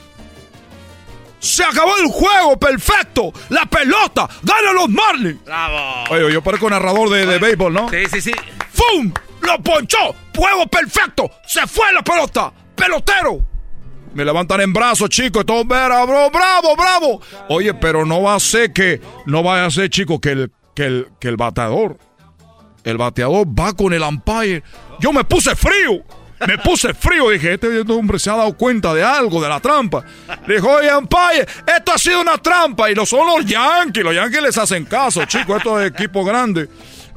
Se acabó el juego, perfecto. La pelota, gana los Marlins. Bravo. Oye, yo parezco narrador de, de béisbol, ¿no? Sí, sí, sí. ¡Fum! Lo ponchó. Juego perfecto. Se fue la pelota. Pelotero. Me levantan en brazos, chicos. Todo, bravo, bravo, bravo. Oye, pero no va a ser que, no va a ser, chicos, que el que el, que el bateador, el bateador va con el umpire. Yo me puse frío. Me puse frío, dije, este hombre se ha dado cuenta de algo, de la trampa. Le dijo, oye, umpire, esto ha sido una trampa. Y lo son los Yankees, los Yankees les hacen caso, chicos, esto es equipo grande.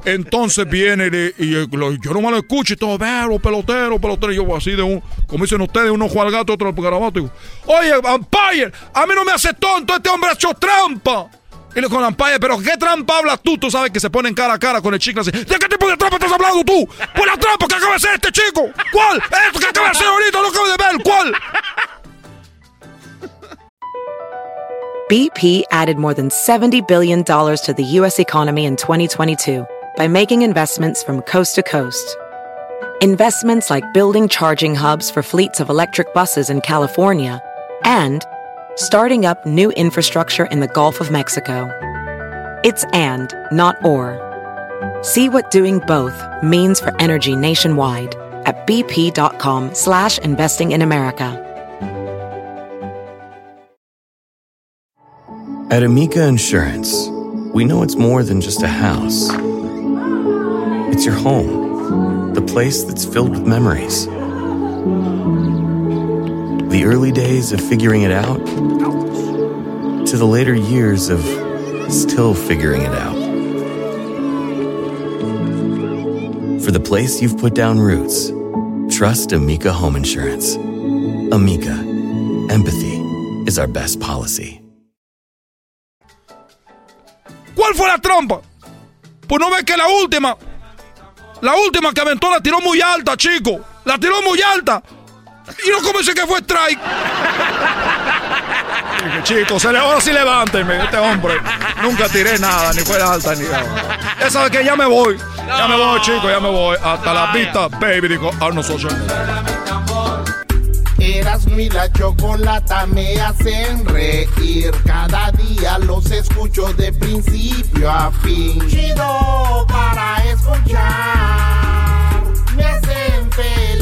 Entonces viene y, yo no me lo escucho y todo, veo, pelotero, pelotero. Y yo así de un, como dicen ustedes, uno juega al gato, otro al garabato. Digo, oye, umpire, a mí no me hace tonto, este hombre ha hecho trampa. Y le Lampaya, pero ¿qué trampa hablas tú? Tú sabes que se ponen cara a cara con el así. ¿De qué tipo de trampa estás hablando tú? ¿Cuál la trampa que acaba de hacer este chico? ¿Cuál? Esto que acaba de hacer ahorita, acabo de ver. ¿Cuál? BP added more than $70 billion to the U.S. economy in 2022 by making investments from coast to coast. Investments like building charging hubs for fleets of electric buses in California and starting up new infrastructure in the Gulf of Mexico. It's and, not or. See what doing both means for energy nationwide at bp.com slash investing in America. At Amica Insurance, we know it's more than just a house. It's your home, the place that's filled with memories the early days of figuring it out to the later years of still figuring it out. For the place you've put down roots, trust Amica Home Insurance. Amica, empathy is our best policy. ¿Cuál fue la trampa? Pues no ves que la última, la última que aventó la tiró muy alta, chico. La tiró muy alta. Y no comencé que fue strike. Chicos, ahora sí levánteme, este hombre. Nunca tiré nada, ni fue alta ni nada. Ya sabes que ya me voy. Ya me voy, chicos, ya me voy. Hasta la vista, baby, dijo Arnold Schwarzenegger. Eras mi la chocolata me hacen reír. Cada día los escucho de principio a fin. Chido para escuchar. Me hacen feliz.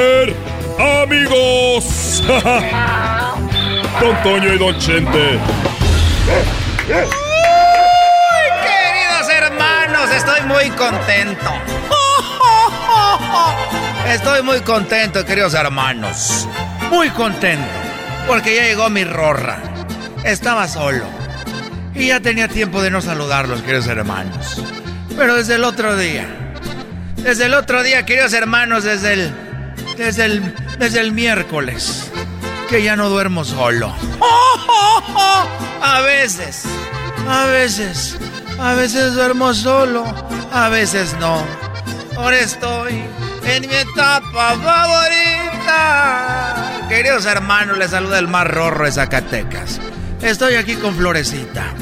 amigos. Don Toño y Don Chente. queridos hermanos, estoy muy contento. Estoy muy contento, queridos hermanos. Muy contento. Porque ya llegó mi rorra. Estaba solo. Y ya tenía tiempo de no saludarlos, queridos hermanos. Pero desde el otro día. Desde el otro día, queridos hermanos, desde el. Desde el. Desde el miércoles. Que ya no duermo solo. A veces. A veces. A veces duermo solo. A veces no. Ahora estoy en mi etapa favorita. Queridos hermanos, les saluda el más rorro de Zacatecas. Estoy aquí con Florecita.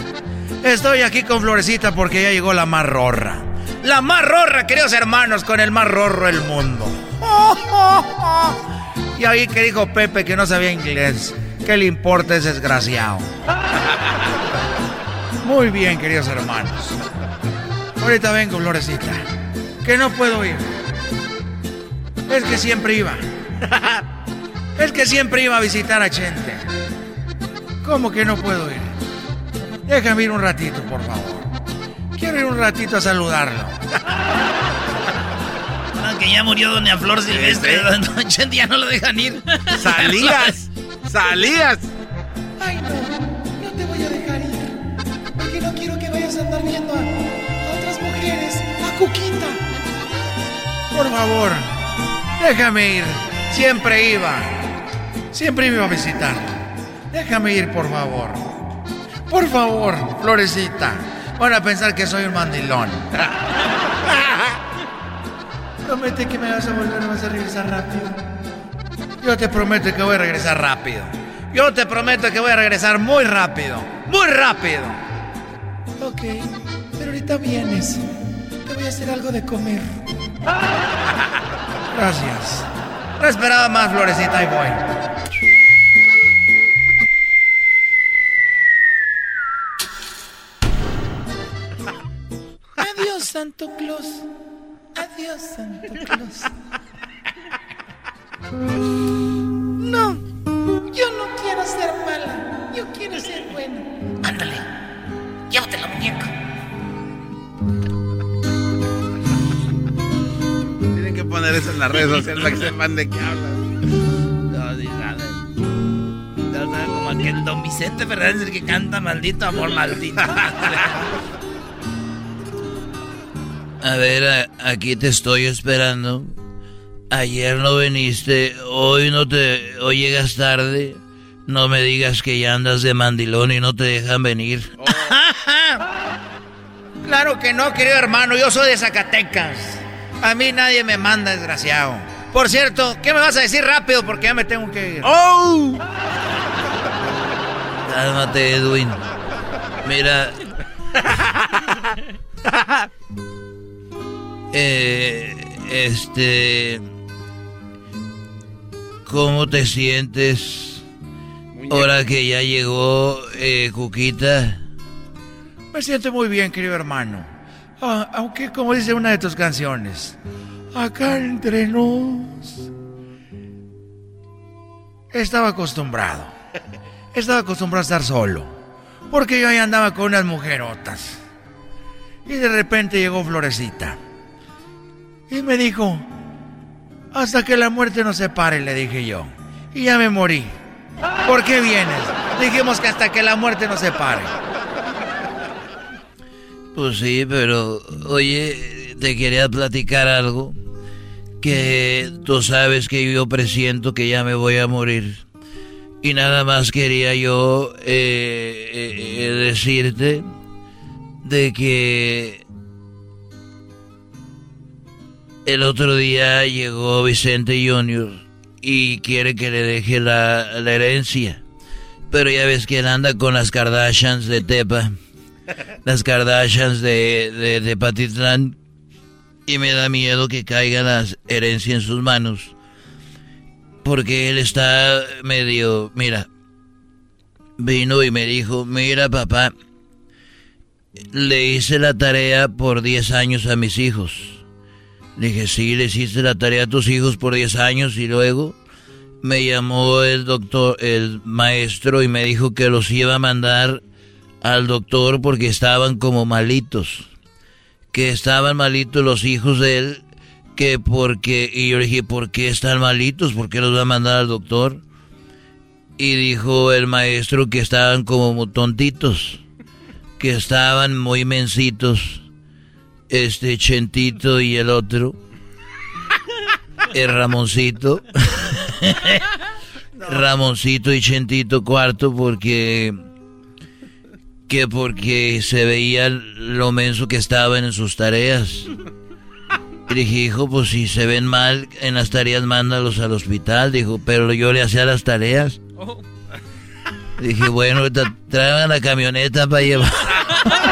Estoy aquí con Florecita porque ya llegó la más rorra. La más rorra, queridos hermanos, con el más rorro del mundo. Y ahí que dijo Pepe que no sabía inglés. ¿Qué le importa ese desgraciado? Muy bien, queridos hermanos. Ahorita vengo, Florecita. Que no puedo ir. Es que siempre iba. Es que siempre iba a visitar a Chente. ¿Cómo que no puedo ir? Déjame ir un ratito, por favor. Quiero ir un ratito a saludarlo. Que ya murió Doña Flor Silvestre. Don Chente ya no lo dejan ir. Salías. Salías. Ay, no. No te voy a dejar ir. Porque no quiero que vayas a andar viendo a, a otras mujeres. A Cuquita. Por favor. Déjame ir. Siempre iba. Siempre iba a visitar. Déjame ir, por favor. Por favor, Florecita. Van a pensar que soy un mandilón. Promete que me vas a volver, vas a regresar rápido. Yo te prometo que voy a regresar rápido. Yo te prometo que voy a regresar muy rápido. Muy rápido. Ok, pero ahorita vienes. Te voy a hacer algo de comer. Gracias. No esperaba más, Florecita, y voy. Adiós, Santo Claus. Adiós, Santo Claus. No, yo no quiero ser mala. Yo quiero ser buena. Ándale, llévate la muñeca. Tienen que poner eso en las redes sociales para que sepan de qué hablan. No, ni nada. No, no, como aquel Don Vicente Fernández el que canta maldito amor maldito. A ver, a- aquí te estoy esperando. Ayer no viniste, hoy no te, hoy llegas tarde. No me digas que ya andas de mandilón y no te dejan venir. Claro que no, querido hermano. Yo soy de Zacatecas. A mí nadie me manda, desgraciado. Por cierto, ¿qué me vas a decir rápido? Porque ya me tengo que ir. ¡Oh! Cálmate, Edwin. Mira. Eh, este. ¿Cómo te sientes ahora que ya llegó eh, Cuquita? Me siento muy bien, querido hermano. Ah, aunque, como dice una de tus canciones, acá entre nos. Estaba acostumbrado. Estaba acostumbrado a estar solo. Porque yo ahí andaba con unas mujerotas. Y de repente llegó Florecita. Y me dijo, hasta que la muerte nos separe, le dije yo. Y ya me morí. ¿Por qué vienes? Dijimos que hasta que la muerte nos separe. Pues sí, pero oye, te quería platicar algo. Que tú sabes que yo presiento que ya me voy a morir. Y nada más quería yo eh, eh, eh, decirte de que el otro día llegó Vicente Junior y quiere que le deje la, herencia. Pero ya ves que él anda con las Kardashians de Tepa. Las Kardashians de, de, de Patitlán. Y me da miedo que caiga la herencia en sus manos. Porque él está medio... Mira. Vino y me dijo, mira papá. Le hice la tarea por 10 años a mis hijos. Le dije, sí, le hiciste la tarea a tus hijos por 10 años y luego me llamó el doctor, el maestro y me dijo que los iba a mandar al doctor porque estaban como malitos. Que estaban malitos los hijos de él, que porque... Y yo le dije, ¿por qué están malitos? ¿Por qué los va a mandar al doctor? Y dijo el maestro que estaban como tontitos, que estaban muy mensitos, este Chentito y el otro, el Ramoncito. Ramoncito y Chentito cuarto porque que porque se veía lo menso que estaban en sus tareas. Y dije, hijo, pues si se ven mal en las tareas, mándalos al hospital. Dijo, pero yo le hacía las tareas. Dije, bueno, traigan la camioneta para llevar.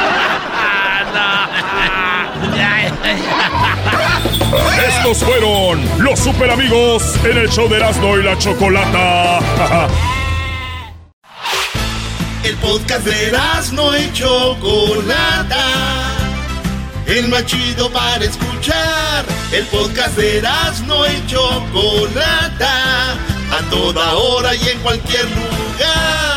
Estos fueron los super amigos en el show de Erasmo y la Chocolata. El podcast de Erasmo y Chocolata. El más chido para escuchar. El podcast de Erasmo y Chocolata. A toda hora y en cualquier lugar.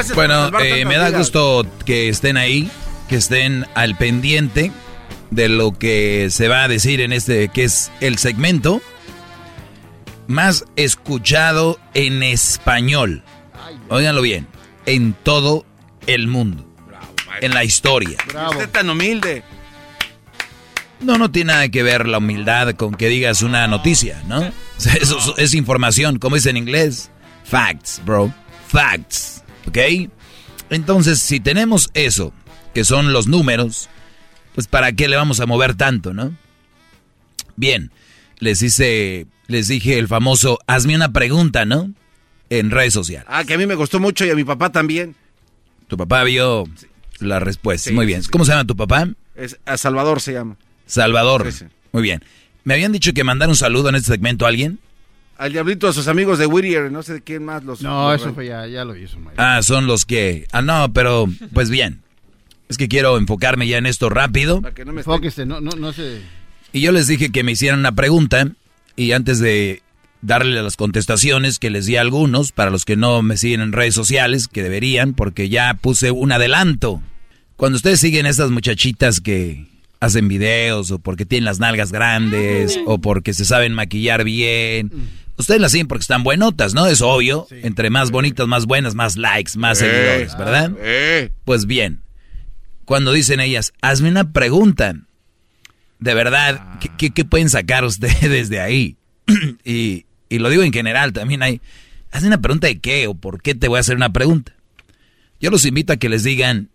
Gracias. Bueno, eh, me da gusto que estén ahí, que estén al pendiente de lo que se va a decir en este, que es el segmento más escuchado en español. Óiganlo bien, en todo el mundo. En la historia. Usted tan humilde. No, no tiene nada que ver la humildad con que digas una noticia, ¿no? Eso es, es información, como dice en inglés. Facts, bro. Facts. ¿Ok? Entonces, si tenemos eso, que son los números, pues para qué le vamos a mover tanto, ¿no? Bien, les hice, les dije el famoso, hazme una pregunta, ¿no? En redes sociales. Ah, que a mí me gustó mucho y a mi papá también. Tu papá vio la respuesta. Sí, Muy bien. sí. ¿Cómo se llama tu papá? Es, a Salvador se llama. Salvador. Muy bien. Me habían dicho que mandar un saludo en este segmento a alguien. Al diablito, a sus amigos de Whittier, no sé de quién más los... No, los- eso fue ya, ya lo hizo, Mike. Ah, son los que... Ah, no, pero pues bien. Es que quiero enfocarme ya en esto rápido. Para que no me Enfóquese, no, no, no se... Y yo les dije que me hicieran una pregunta y antes de darle las contestaciones que les di a algunos, para los que no me siguen en redes sociales, que deberían, porque ya puse un adelanto. Cuando ustedes siguen estas muchachitas que hacen videos o porque tienen las nalgas grandes o porque se saben maquillar bien, ustedes las siguen porque están buenotas, ¿no? Es obvio. Entre más bonitas, más buenas, más likes, más Eh, seguidores, ¿verdad? eh. Pues bien, cuando dicen ellas, hazme una pregunta, de verdad, ¿qué, qué- qué pueden sacar ustedes de ahí? y, y lo digo en general, también hay, hazme una pregunta de qué o por qué te voy a hacer una pregunta. Yo los invito a que les digan,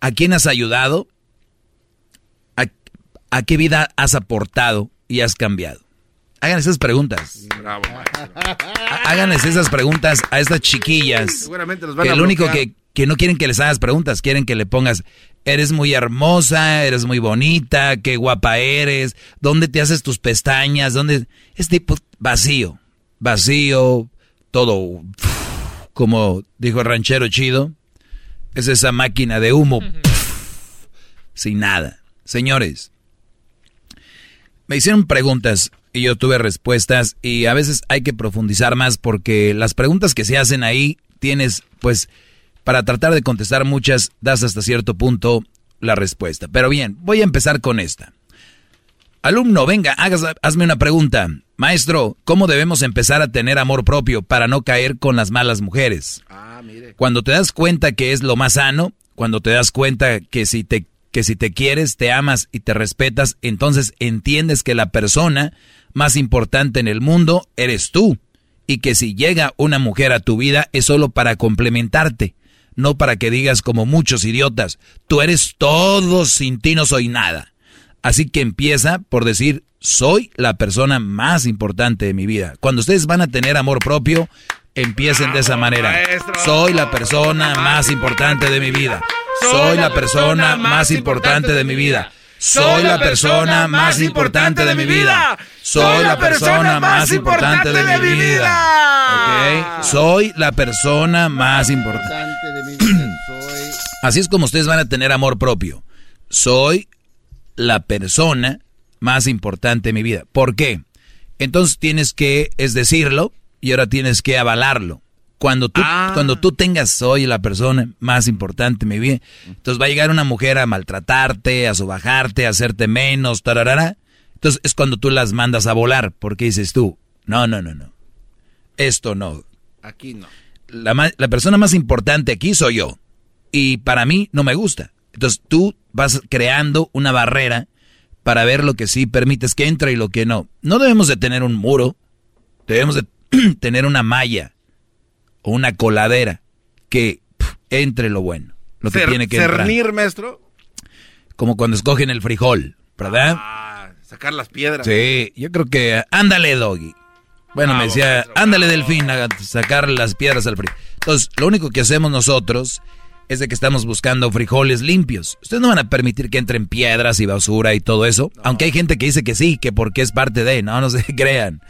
¿a quién has ayudado? ¿A, a qué vida has aportado y has cambiado? Hagan esas preguntas. Bravo, Háganles esas preguntas a estas chiquillas. Seguramente los van Que a el único que, que no quieren que les hagas preguntas, quieren que le pongas, eres muy hermosa, eres muy bonita, qué guapa eres, dónde te haces tus pestañas, dónde... Es tipo vacío, vacío, todo, como dijo el ranchero chido, es esa máquina de humo, sin nada. Señores, me hicieron preguntas y yo tuve respuestas y a veces hay que profundizar más porque las preguntas que se hacen ahí tienes, pues, para tratar de contestar muchas, das hasta cierto punto la respuesta. Pero bien, voy a empezar con esta. Alumno, venga, hagas- hazme una pregunta. Maestro, ¿cómo debemos empezar a tener amor propio para no caer con las malas mujeres? Ah, mire. Cuando te das cuenta que es lo más sano, cuando te das cuenta que si te que si te quieres, te amas y te respetas, entonces entiendes que la persona más importante en el mundo eres tú y que si llega una mujer a tu vida es solo para complementarte, no para que digas como muchos idiotas, tú eres todo, sin ti no soy nada. Así que empieza por decir, soy la persona más importante de mi vida. Cuando ustedes van a tener amor propio, empiecen de esa manera. Soy la persona más importante de mi vida. Soy la persona más importante de mi vida. Soy la persona más importante de mi vida. Soy la persona más importante de mi vida. Soy la persona más importante de mi vida. Así es como ustedes van a tener amor propio. Soy la persona más importante de mi vida. ¿Por qué? Entonces tienes que, es decirlo, y ahora tienes que avalarlo. Cuando tú, ah. cuando tú tengas, soy la persona más importante de mi vida, entonces va a llegar una mujer a maltratarte, a subajarte, a hacerte menos, tararara. Entonces es cuando tú las mandas a volar, porque dices tú, no, no, no, no. Esto no. Aquí no. La, la persona más importante aquí soy yo. Y para mí no me gusta. Entonces tú vas creando una barrera para ver lo que sí permites que entre y lo que no. No debemos de tener un muro, debemos de tener una malla o una coladera que entre lo bueno, lo que tiene que cernir, maestro. Como cuando escogen el frijol, ¿verdad? Ah, sacar las piedras. Sí, yo creo que ándale, doggy. Bueno, me decía, ándale, delfín, a sacar las piedras al frijol. Entonces, lo único que hacemos nosotros es de que estamos buscando frijoles limpios. Ustedes no van a permitir que entren piedras y basura y todo eso. Aunque hay gente que dice que sí, que porque es parte de, no, no se crean.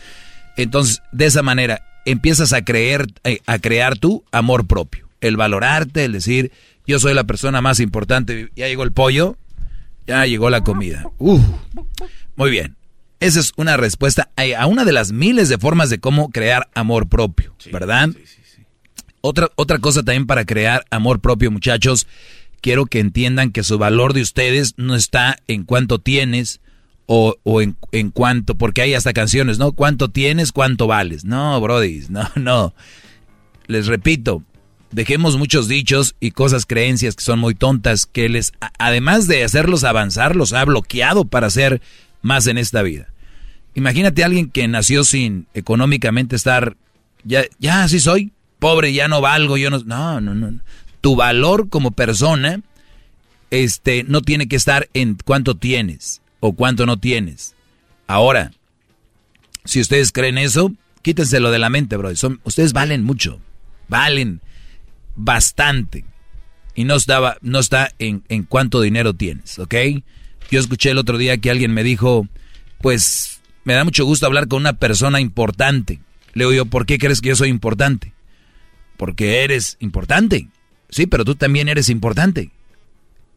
Entonces, de esa manera, empiezas a creer, eh, a crear tu amor propio. El valorarte, el decir, yo soy la persona más importante. Ya llegó el pollo, ya llegó la comida. muy bien. Esa es una respuesta a una de las miles de formas de cómo crear amor propio, ¿verdad? Otra, otra cosa también para crear amor propio, muchachos, quiero que entiendan que su valor de ustedes no está en cuánto tienes o, en, en, cuánto, porque hay hasta canciones, ¿no? ¿Cuánto tienes, cuánto vales? No, Brody, no, no. Les repito, dejemos muchos dichos y cosas, creencias que son muy tontas, que les, además de hacerlos avanzar, los ha bloqueado para hacer más en esta vida. Imagínate a alguien que nació sin económicamente estar, ya, ya así soy, pobre, ya no valgo, yo no... No, no, no. Tu valor como persona este, no tiene que estar en cuánto tienes o cuánto no tienes. Ahora, si ustedes creen eso, quítenselo de la mente, bro. Ustedes valen mucho, valen bastante. Y no, estaba, no está en, en cuánto dinero tienes, ¿ok? Yo escuché el otro día que alguien me dijo, pues me da mucho gusto hablar con una persona importante. Le digo ¿por qué crees que yo soy importante? porque eres importante. Sí, pero tú también eres importante.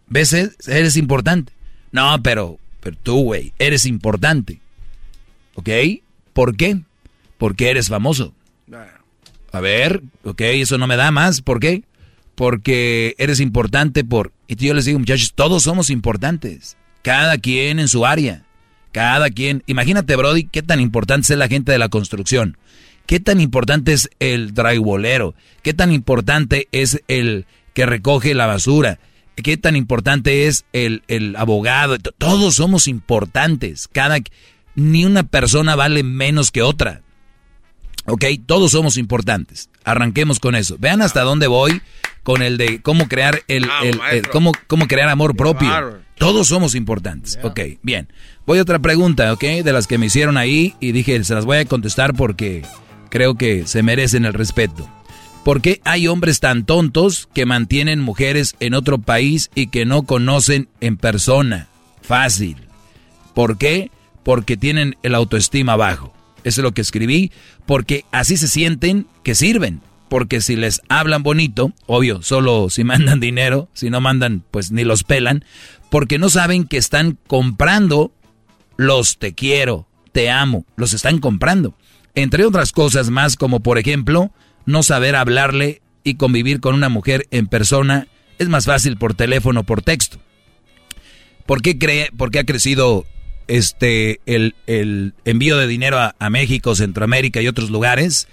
¿Ves? Eres importante. No, pero, pero tú, güey, eres importante. ¿Ok? ¿Por qué? Porque eres famoso. A ver, ok, eso no me da más. ¿Por qué? Porque eres importante por... Y yo les digo, muchachos, todos somos importantes. Cada quien en su área. Cada quien... Imagínate, Brody, qué tan importante es la gente de la construcción. ¿Qué tan importante es el drywallero? ¿Qué tan importante es el que recoge la basura? ¿Qué tan importante es el, el abogado? Todos somos importantes. Cada, ni una persona vale menos que otra. ¿Ok? Todos somos importantes. Arranquemos con eso. Vean hasta dónde voy con el de cómo crear el, cómo, cómo, crear amor propio. Todos somos importantes. Ok, bien. Voy a otra pregunta, ¿ok? De las que me hicieron ahí y dije, se las voy a contestar porque creo que se merecen el respeto. ¿Por qué hay hombres tan tontos que mantienen mujeres en otro país y que no conocen en persona? Fácil. ¿Por qué? Porque tienen el autoestima bajo. Eso es lo que escribí. Porque así se sienten que sirven. Porque si les hablan bonito, obvio, solo si mandan dinero, si no mandan, pues ni los pelan. Porque no saben que están comprando los te quiero, te amo, los están comprando entre otras cosas más como por ejemplo no saber hablarle y convivir con una mujer en persona es más fácil por teléfono o por texto. ¿Por qué, cree, ¿Por qué ha crecido este, el, envío de dinero a, a México, Centroamérica y otros lugares.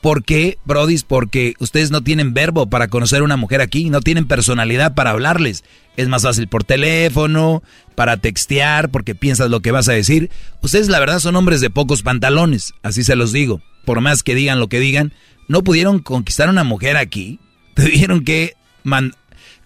¿Por qué, Brodis? Porque ustedes no tienen verbo para conocer a una mujer aquí, no tienen personalidad para hablarles. Es más fácil por teléfono, para textear, porque piensas lo que vas a decir. Ustedes la verdad son hombres de pocos pantalones, así se los digo. Por más que digan lo que digan, no pudieron conquistar a una mujer aquí. Tuvieron que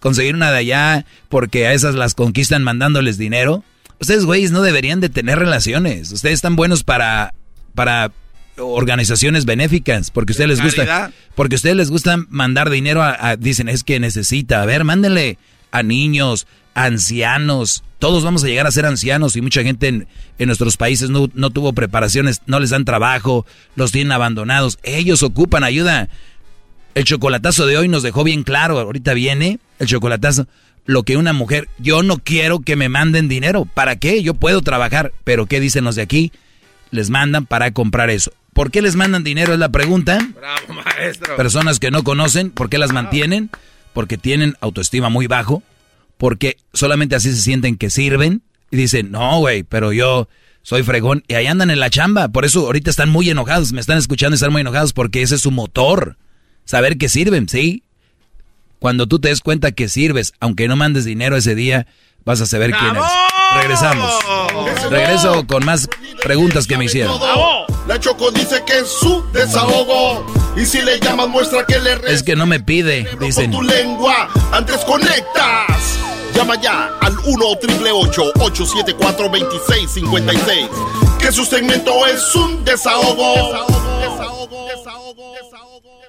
conseguir una de allá porque a esas las conquistan mandándoles dinero. Ustedes, güeyes, no deberían de tener relaciones. Ustedes están buenos para, para organizaciones benéficas, porque a ustedes les gusta, porque a ustedes les gusta mandar dinero a, dicen, es que necesita, a ver, mándenle a niños, ancianos, todos vamos a llegar a ser ancianos y mucha gente en, nuestros países no, no, tuvo preparaciones, no les dan trabajo, los tienen abandonados, ellos ocupan ayuda. El chocolatazo de hoy nos dejó bien claro, ahorita viene el chocolatazo, lo que una mujer, yo no quiero que me manden dinero, ¿para qué? Yo puedo trabajar, pero ¿qué dicen los de aquí? Les mandan para comprar eso. ¿Por qué les mandan dinero? Es la pregunta. Bravo, maestro. Personas que no conocen, ¿por qué las mantienen? Porque tienen autoestima muy bajo, porque solamente así se sienten que sirven y dicen, no, güey, pero yo soy fregón y ahí andan en la chamba. Por eso ahorita están muy enojados, me están escuchando y están muy enojados porque ese es su motor. Saber que sirven, ¿sí? Cuando tú te des cuenta que sirves, aunque no mandes dinero ese día, vas a saber quién es. Regresamos. Regreso con más preguntas que me hicieron. La Choco dice que es su desahogo. Y si le llamas, muestra que le Es que no me pide, dicen. tu lengua, antes conectas. Llama ya al 1-888-874-2656. Que su segmento es un desahogo. Desahogo, desahogo, desahogo, desahogo.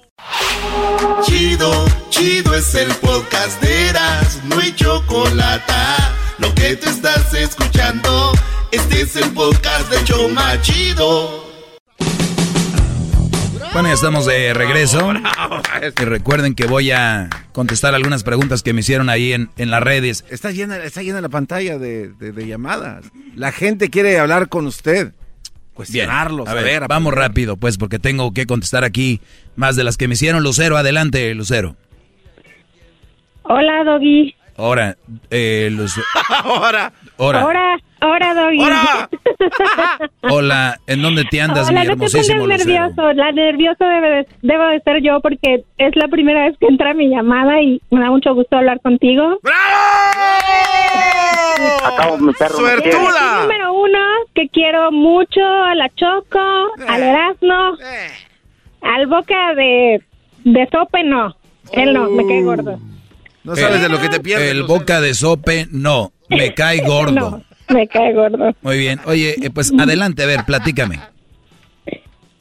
Chido, chido es el podcast de Eras. No hay chocolate lo que te estás escuchando, este es el podcast de Choma Chido. Bueno, ya estamos de regreso. Y recuerden que voy a contestar algunas preguntas que me hicieron ahí en, en las redes. Está llena, está llena la pantalla de, llamadas. La gente quiere hablar con usted. Cuestionarlos. a, ver, vamos rápido, pues, porque tengo que contestar aquí más de las que me hicieron. Lucero, adelante, Lucero. Hola, Doggy. Ahora, eh, los... ahora. Ahora. Ahora, ahora, Doggy. Hola, ¿en dónde te andas, Hola, mi hermosísimo no te nervioso, la nervioso debe debo de ser yo porque es la primera vez que entra mi llamada y me da mucho gusto hablar contigo. ¡Bravo! Acabo mi perro. ¡Suertuda! Número uno, que quiero mucho a la Choco, al eh. Erasmo, eh. al Boca de, de Sope, no. Él no, me cae gordo. No sabes de lo que te pierdes. El boca de sope, no. Me cae gordo. me cae gordo. Muy bien. Oye, eh, pues adelante, a ver, platícame.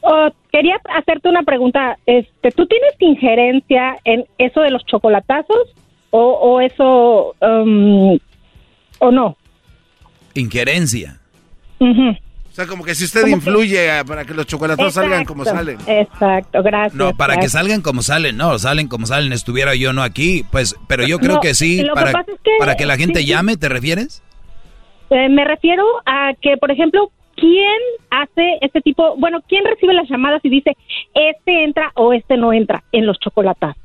Oh, quería hacerte una pregunta. Este, ¿Tú tienes injerencia en eso de los chocolatazos? ¿O, o eso, um, o no? Injerencia. O sea, como que si usted influye para que los chocolatos salgan como salen. Exacto, gracias. No, para que salgan como salen, no, salen como salen, estuviera yo no aquí, pues, pero yo creo que sí, para que, para que la gente llame, ¿te refieres? Eh, me refiero a que, por ejemplo, ¿quién hace este tipo, bueno, quién recibe las llamadas y dice, este entra o este no entra en los chocolatas?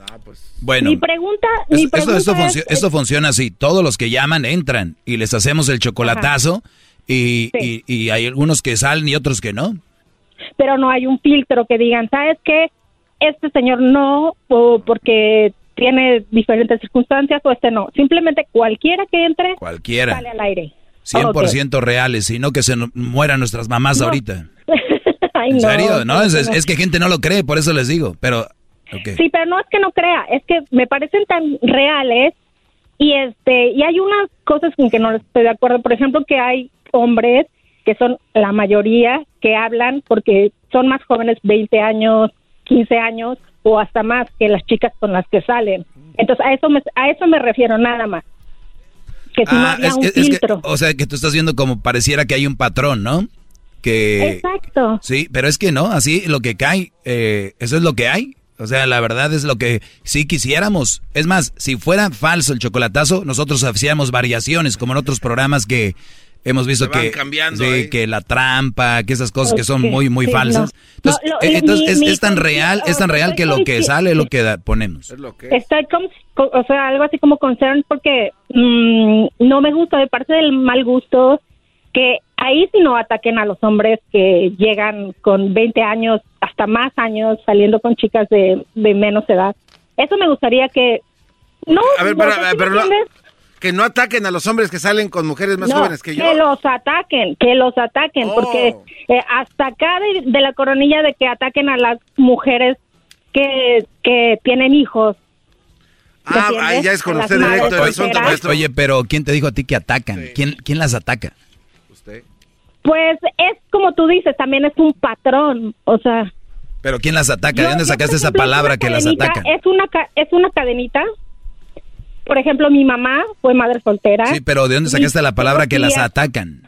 Ah, pues. Bueno, mi pregunta, mi pregunta esto, esto, funciona así, todos los que llaman entran y les hacemos el chocolatazo. Y, y, hay algunos que salen y otros que no. Pero no hay un filtro que digan, ¿sabes qué? Este señor no, o porque tiene diferentes circunstancias, o este no. Simplemente cualquiera que entre, cualquiera. sale al aire. 100% reales, sino que se mueran nuestras mamás ahorita. ¿En serio? No, es, es, que gente no lo cree, por eso les digo, pero... Sí, pero no es que no crea, es que me parecen tan reales y este y hay unas cosas con que no estoy de acuerdo. Por ejemplo, que hay hombres que son la mayoría que hablan porque son más jóvenes, 20 años, 15 años o hasta más que las chicas con las que salen. Entonces, a eso me, a eso me refiero nada más. Que si no ah, había un filtro. o sea, que tú estás viendo como pareciera que hay un patrón, ¿no? Que, Exacto. Sí, pero es que no, así lo que cae, eh, eso es lo que hay. O sea, la verdad es lo que sí quisiéramos. Es más, si fuera falso el chocolatazo, nosotros hacíamos variaciones, como en otros programas que hemos visto que, que la trampa, que esas cosas que son muy, muy falsas. Entonces, es, tan real, es tan real que lo que sale es lo que ponemos. Está como, o sea, algo así como concern porque mm, no me gusta, de parte del mal gusto, que ahí sí no ataquen a los hombres que llegan con 20 años, hasta más años, saliendo con chicas de, de menos edad. Eso me gustaría que... No, A ver, no si. Que no ataquen a los hombres que salen con mujeres más No, jóvenes que yo. Que los ataquen, que los ataquen, Oh. porque eh, hasta acá de, de la coronilla de que ataquen a las mujeres que, que tienen hijos. ¿Me Ah, ahí ya es con usted directo el asunto, maestro. Oye, pero ¿quién te dijo a ti que atacan? ¿Quién, quién las ataca? Pues es como tú dices, también es un patrón, o sea... ¿Pero quién las ataca? ¿De dónde sacaste esa palabra que las atacan? Es una, es una cadenita. Por ejemplo, mi mamá fue madre soltera. Sí, pero ¿de dónde sacaste la palabra que las atacan?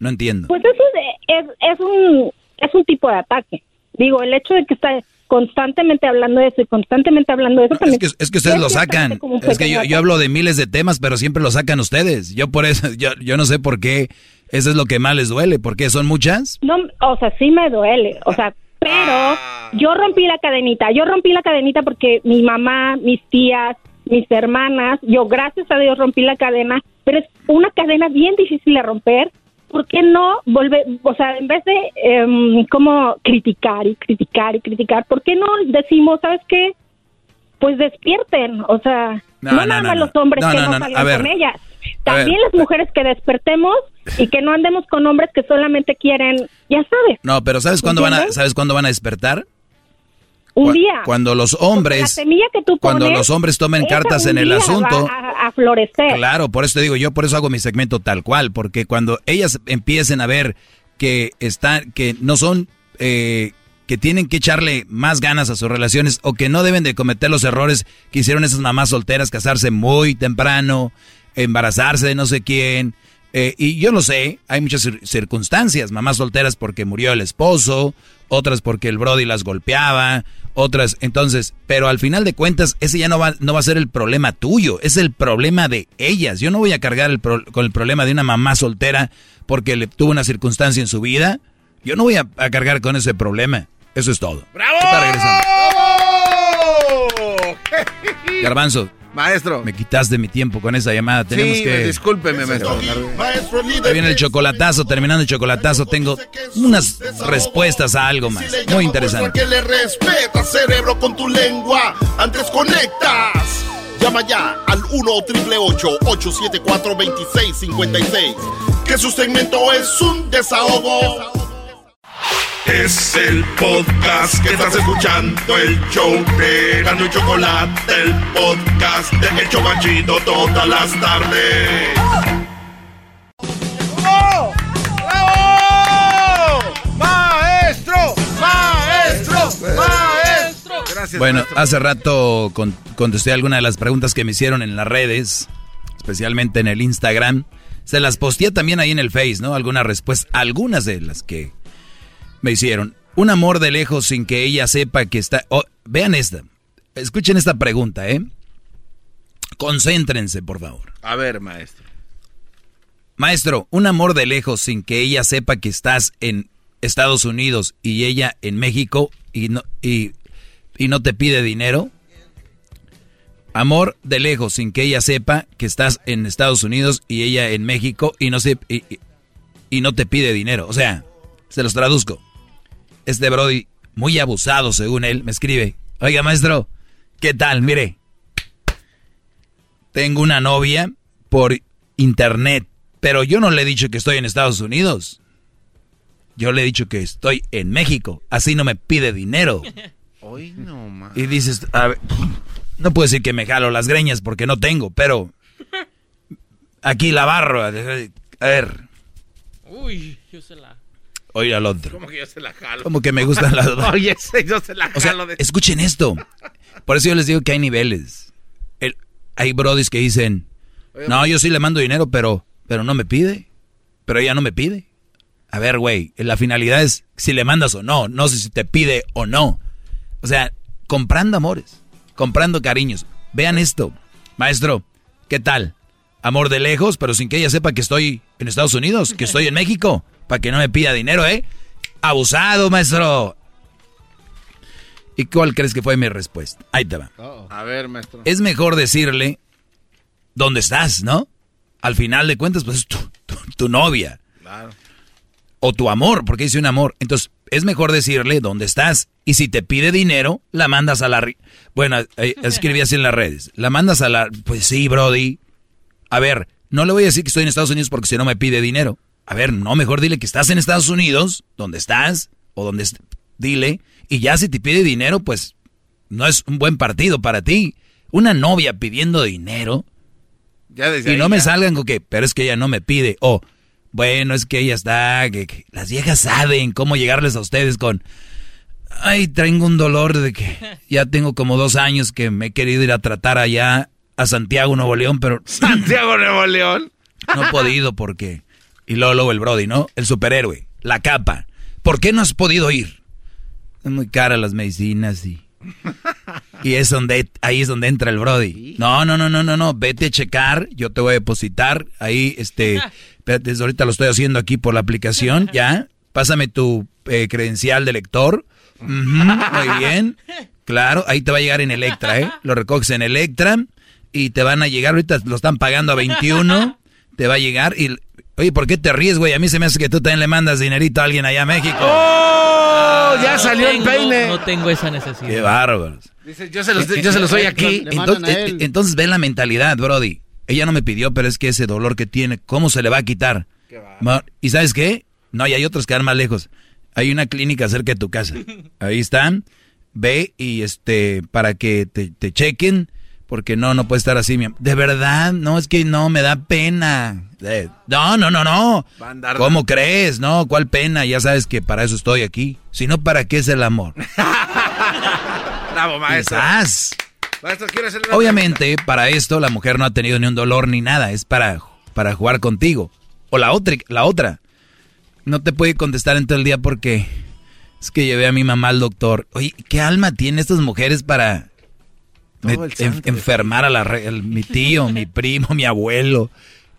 No entiendo. Pues eso es, es, es un, es un tipo de ataque. Digo, el hecho de que está constantemente hablando de eso y constantemente hablando de eso también... Es que, es que ustedes lo sacan. Es que yo, yo hablo de miles de temas, pero siempre lo sacan ustedes. Yo por eso, yo, yo no sé por qué. Eso es lo que más les duele. ¿Por qué? ¿Son muchas? No, o sea, sí me duele, o sea, pero yo rompí la cadenita, yo rompí la cadenita porque mi mamá, mis tías, mis hermanas, yo gracias a Dios rompí la cadena, pero es una cadena bien difícil de romper. ¿Por qué no volver, o sea, en vez de em, como criticar y criticar y criticar, ¿por qué no decimos, sabes qué? Pues despierten, o sea, No, no, no, nada más no. los hombres que no, salgan con ellas, también las mujeres que despertemos y que no andemos con hombres que solamente quieren, ya sabes, No, pero ¿sabes cuándo van a. ¿sabes cuándo van a despertar? Un día. Cuando los Porque la hombres, semilla que tú cuando los hombres tomen cartas en el asunto. va a, a florecer. Claro, por eso te digo, yo por eso hago mi segmento tal cual, porque cuando ellas empiecen a ver que están, que no son, eh, que tienen que echarle más ganas a sus relaciones o que no deben de cometer los errores que hicieron esas mamás solteras, casarse muy temprano, embarazarse de no sé quién. Eh, y yo lo sé, hay muchas cir- circunstancias, mamás solteras porque murió el esposo, otras porque el Brody las golpeaba, otras, entonces, pero al final de cuentas, ese ya no va, no va a ser el problema tuyo, es el problema de ellas. Yo no voy a cargar el pro- con el problema de una mamá soltera porque le tuvo una circunstancia en su vida. Yo no voy a, a cargar con ese problema. Eso es todo. ¡Bravo! Está regresando. Garbanzo. Maestro. Me quitaste mi tiempo con esa llamada. Tenemos Sí, que. discúlpeme, maestro. Maestro Ahí líder. viene el chocolatazo. Terminando el chocolatazo, tengo unas respuestas a algo más. Muy interesante. Que le respeta, cerebro, con tu lengua. Antes conectas. Llama ya al 1 874 2656 Que su segmento es un desahogo. Es el podcast que estás escuchando, el show de Gano y Chocolate, el podcast de El Chobachito todas las tardes. ¡Bravo! ¡Bravo! ¡Maestro! ¡Maestro! ¡Maestro! Gracias, Bueno, maestro. hace rato con- contesté algunas de las preguntas que me hicieron en las redes, especialmente en el Instagram. Se las posteé también ahí en el Face, ¿no? Algunas respuestas, algunas de las que me hicieron. Un amor de lejos sin que ella sepa que está... oh, vean esta. Escuchen esta pregunta, ¿eh? Concéntrense, por favor. A ver, maestro. Maestro, un amor de lejos sin que ella sepa que estás en Estados Unidos y ella en México y no, y, y no te pide dinero. Amor de lejos sin que ella sepa que estás en Estados Unidos y ella en México y no, se, y, y- y no te pide dinero. O sea, se los traduzco. Este Brody, muy abusado según él, me escribe. Oiga, maestro, ¿qué tal? Mire, tengo una novia por internet, pero yo no le he dicho que estoy en Estados Unidos. Yo le he dicho que estoy en México. Así no me pide dinero. Hoy no. Y dices, a ver, no puedo decir que me jalo las greñas porque no tengo, pero aquí la barro. A ver, Uy, yo se la. Oye al otro. ¿Cómo que yo se la jalo? Como que me gustan las dos. Oye, yo se la O sea, jalo. de... escuchen esto. Por eso yo les digo que hay niveles. El- hay brodis que dicen, no, yo sí le mando dinero, pero, pero no me pide. Pero ella no me pide. A ver, güey, la finalidad es si le mandas o no, no sé si te pide o no. O sea, comprando amores, comprando cariños. Vean esto, maestro, ¿qué tal? Amor de lejos, pero sin que ella sepa que estoy en Estados Unidos, que estoy en México, para que no me pida dinero, ¿eh? Abusado, maestro. ¿Y cuál crees que fue mi respuesta? Ahí te va. A ver, maestro. Es mejor decirle dónde estás, ¿no? Al final de cuentas, pues es tu, tu- tu novia. O tu amor, porque dice un amor. Entonces, es mejor decirle dónde estás. Y si te pide dinero, la mandas a la... Bueno, eh, escribí así en las redes. La mandas a la... Pues sí, Brody. A ver, no le voy a decir que estoy en Estados Unidos porque si no me pide dinero. A ver, no, mejor dile que estás en Estados Unidos, donde estás, o donde... Dile, y ya si te pide dinero, pues no es un buen partido para ti. Una novia pidiendo dinero. Ya y no me salgan con que, pero es que ella no me pide. O, bueno, es que ella está, que, las viejas saben cómo llegarles a ustedes con, ay, tengo un dolor de que ya tengo como dos años que me he querido ir a tratar allá a Santiago, Nuevo León, pero... Santiago, Nuevo León. No he podido porque... Y luego, luego el Brody, ¿no? El superhéroe, la capa. ¿Por qué no has podido ir? Es muy cara las medicinas y... Y es donde, ahí es donde entra el Brody. No, no, no, no, no, no, vete a checar, yo te voy a depositar. Ahí, este, desde ahorita lo estoy haciendo aquí por la aplicación, ya. Pásame tu eh, credencial de lector. muy bien. Claro, ahí te va a llegar en Electra, ¿eh? Lo recoges en Electra y te van a llegar, ahorita lo están pagando a 21, te va a llegar y... Oye, ¿por qué te ríes, güey? A mí se me hace que tú también le mandas dinerito a alguien allá a México. ¡Oh! Ya salió el peine. No tengo esa necesidad. Qué bárbaros. Dice, yo se los, yo se los doy aquí. Entonces, entonces ve la mentalidad, Brody. Ella no me pidió, pero es que ese dolor que tiene, ¿cómo se le va a quitar? ¿Y sabes qué? No, y hay otros que van más lejos. Hay una clínica cerca de tu casa. Ahí están. Ve y este, para que te, te chequen porque no, no puede estar así. De verdad, no, es que no, me da pena. no, no, no, no. ¿Cómo crees? No, ¿cuál pena? Ya sabes que para eso estoy aquí. Si no, ¿para qué es el amor? Bravo, maestro. Obviamente, para esto la mujer no ha tenido ni un dolor ni nada. Es para, para jugar contigo. O la otra, la otra. No te puede contestar en todo el día porque es que llevé a mi mamá al doctor. Oye, ¿qué alma tienen estas mujeres para enfermar a la mi tío, mi primo, mi abuelo.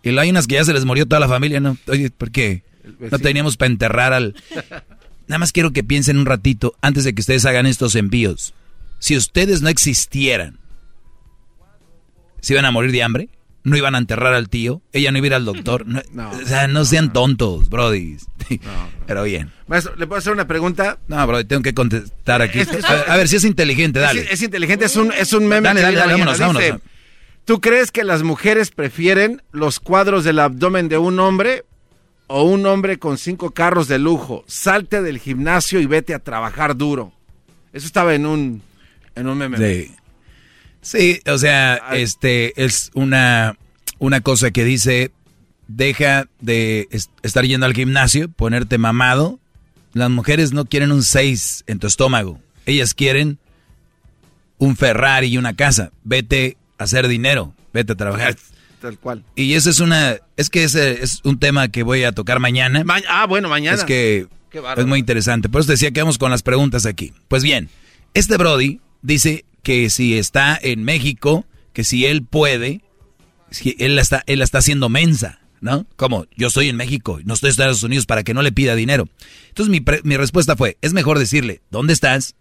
Y hay unas que ya se les murió toda la familia, ¿no? Oye, ¿por qué? No teníamos para enterrar al... Nada más quiero que piensen un ratito antes de que ustedes hagan estos envíos. Si ustedes no existieran, ¿se iban a morir de hambre? No iban a enterrar al tío, ella no iba a ir al doctor. o sea, no sean tontos, Brody. Pero bien. Maestro, ¿le puedo hacer una pregunta? No, Brody, tengo que contestar aquí. a, ver, si es inteligente, dale. Es, inteligente, es un, es un meme. Dale, dale, dale, vámonos, vámonos. ¿Tú crees que las mujeres prefieren los cuadros del abdomen de un hombre o un hombre con cinco carros de lujo? Salte del gimnasio y vete a trabajar duro. Eso estaba en un, en un meme. Sí. Sí, o sea, este es una, una cosa que dice, deja de estar yendo al gimnasio, ponerte mamado. Las mujeres no quieren un 6 en tu estómago. Ellas quieren un Ferrari y una casa. Vete a hacer dinero, vete a trabajar. Tal cual. Y eso es una, es que ese es un tema que voy a tocar mañana. ah, bueno, mañana. Es que es muy interesante. Por eso decía que vamos con las preguntas aquí. Pues bien, este Brody dice que si está en México, que si él puede, si él la está, él está haciendo mensa, ¿no? Como yo estoy en México, no estoy en Estados Unidos para que no le pida dinero. Entonces mi, mi respuesta fue, es mejor decirle, ¿dónde estás?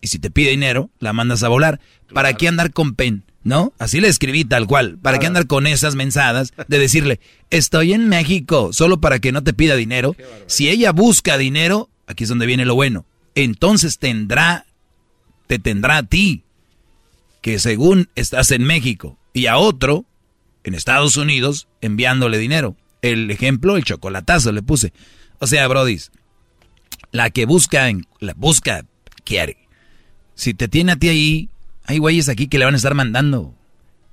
Y si te pide dinero, la mandas a volar. ¿Para qué andar con pen? ¿No? Así le escribí tal cual. ¿Para qué andar con esas mensadas de decirle, estoy en México, solo para que no te pida dinero? Si ella busca dinero, aquí es donde viene lo bueno. Entonces tendrá te tendrá a ti, que según estás en México, y a otro en Estados Unidos enviándole dinero. El ejemplo, el chocolatazo le puse. O sea, Brody, la que busca, la busca, quiere. Si te tiene a ti ahí, hay güeyes aquí que le van a estar mandando.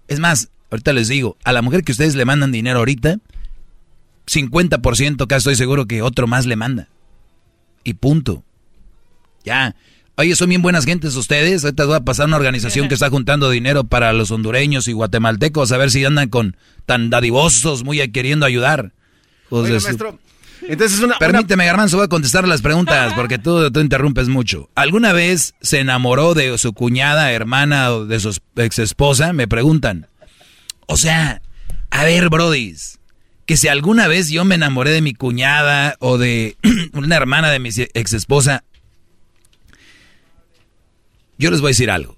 Es más, ahorita les digo, a la mujer que ustedes le mandan dinero ahorita, 50% casi estoy seguro que otro más le manda. Y punto. Ya, Oye, son bien buenas gentes ustedes. Ahorita voy a pasar una organización que está juntando dinero para los hondureños y guatemaltecos, a ver si andan con tan dadivosos, muy queriendo ayudar. Pues, maestro, entonces una, Permíteme, Garmanzo, voy a contestar las preguntas porque tú, tú interrumpes mucho. ¿Alguna vez se enamoró de su cuñada, hermana o de su ex esposa? Me preguntan. O sea, a ver, brodis, que si alguna vez yo me enamoré de mi cuñada o de una hermana de mi ex esposa, yo les voy a decir algo.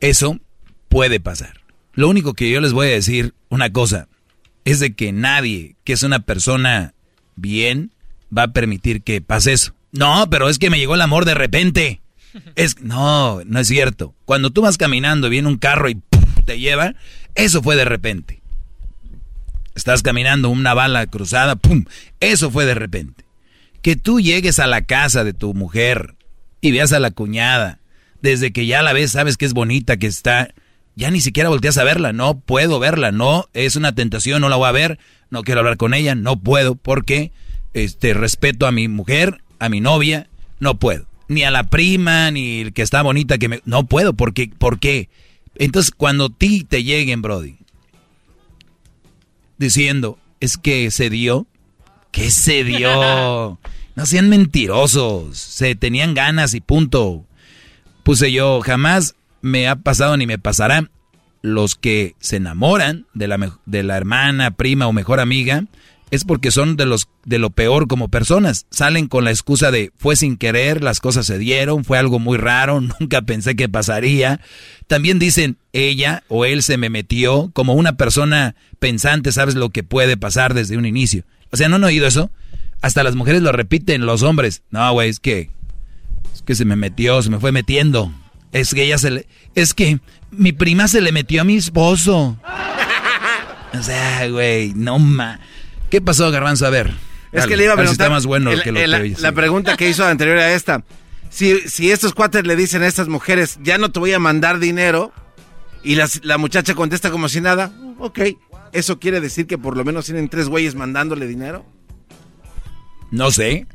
Eso puede pasar. Lo único que yo les voy a decir, una cosa, es de que nadie que es una persona bien va a permitir que pase eso. No, pero es que me llegó el amor de repente. Es, no, no es cierto. Cuando tú vas caminando viene un carro y te lleva, eso fue de repente. Estás caminando una bala cruzada, ¡pum! Eso fue de repente. Que tú llegues a la casa de tu mujer y veas a la cuñada, desde que ya la ves, sabes que es bonita, que está, ya ni siquiera volteas a verla, no puedo verla, no, es una tentación, no la voy a ver, no quiero hablar con ella, no puedo, porque este respeto a mi mujer, a mi novia, no puedo. Ni a la prima, ni el que está bonita que me no puedo, porque ¿por qué? Entonces, cuando ti te lleguen, brody, diciendo, es que se dio, ¿qué se dio? No sean mentirosos, se tenían ganas y punto. Puse yo, jamás me ha pasado ni me pasará. Los que se enamoran de la, de la hermana, prima o mejor amiga, es porque son de los de lo peor como personas. Salen con la excusa de fue sin querer, las cosas se dieron, fue algo muy raro, nunca pensé que pasaría. También dicen ella o él se me metió como una persona pensante, sabes lo que puede pasar desde un inicio. O sea, ¿no han oído eso? Hasta las mujeres lo repiten, los hombres. No, güey, es que que se me metió, se me fue metiendo. Es que ella se le es que mi prima se le metió a mi esposo. O sea, güey, no ma. ¿Qué pasó, Garbanzo? A ver. Es que le iba a preguntar. está más bueno que lo la, que la pregunta que hizo anterior a esta. Si, si estos cuates le dicen a estas mujeres, ya no te voy a mandar dinero, y las, la muchacha contesta como si nada, ok. ¿Eso quiere decir que por lo menos tienen tres güeyes mandándole dinero? No sé.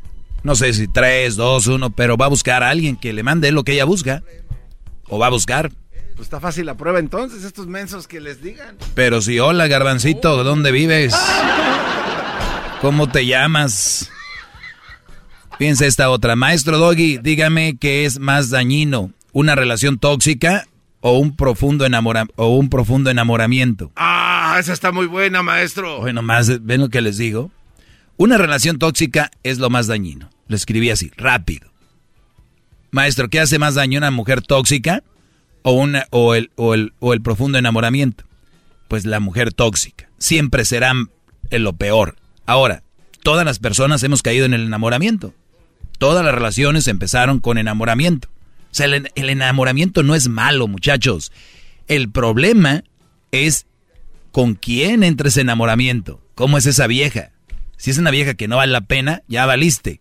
No sé si tres, dos, uno, pero va a buscar a alguien que le mande lo que ella busca. O va a buscar. Pues está fácil la prueba entonces, estos mensos que les digan. Pero si, hola, garbancito, ¿dónde vives? ¿Cómo te llamas? Piensa esta otra. Maestro Doggy, dígame qué es más dañino, una relación tóxica o un profundo enamora o un profundo enamoramiento. Ah, esa está muy buena, maestro. Bueno, más ven lo que les digo. Una relación tóxica es lo más dañino. Lo escribí así, rápido. Maestro, ¿qué hace más daño una mujer tóxica o una o el o el o el profundo enamoramiento? Pues la mujer tóxica. Siempre será lo peor. Ahora, todas las personas hemos caído en el enamoramiento. Todas las relaciones empezaron con enamoramiento. O sea, el, enamoramiento no es malo, muchachos. El problema es con quién entra ese enamoramiento. ¿Cómo es esa vieja? Si es una vieja que no vale la pena, ya valiste.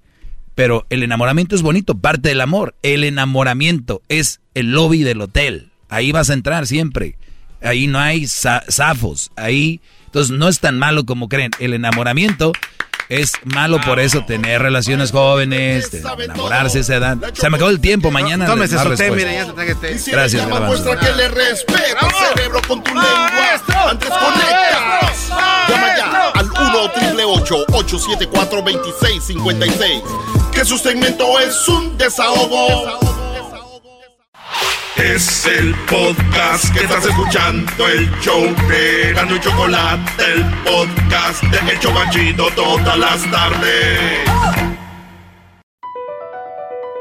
Pero el enamoramiento es bonito, parte del amor. El enamoramiento es el lobby del hotel. Ahí vas a entrar siempre. Ahí no hay zafos. Ahí entonces no es tan malo como creen. El enamoramiento es malo por eso tener relaciones jóvenes, enamorarse a esa edad. Se me acabó el tiempo, mañana. Tómese su té, mire, ya se traje té. Gracias, Muestra que le respeta cerebro con tu lengua. Antes conectas. Llama ya al 1 874 2656 Que su segmento es un desahogo. Es el podcast que estás escuchando, el show de Gano y Chocolate, el podcast de Hecho Banchito todas las tardes.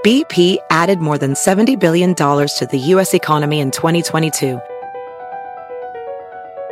BP added more than $70 billion to the U.S. economy in 2022.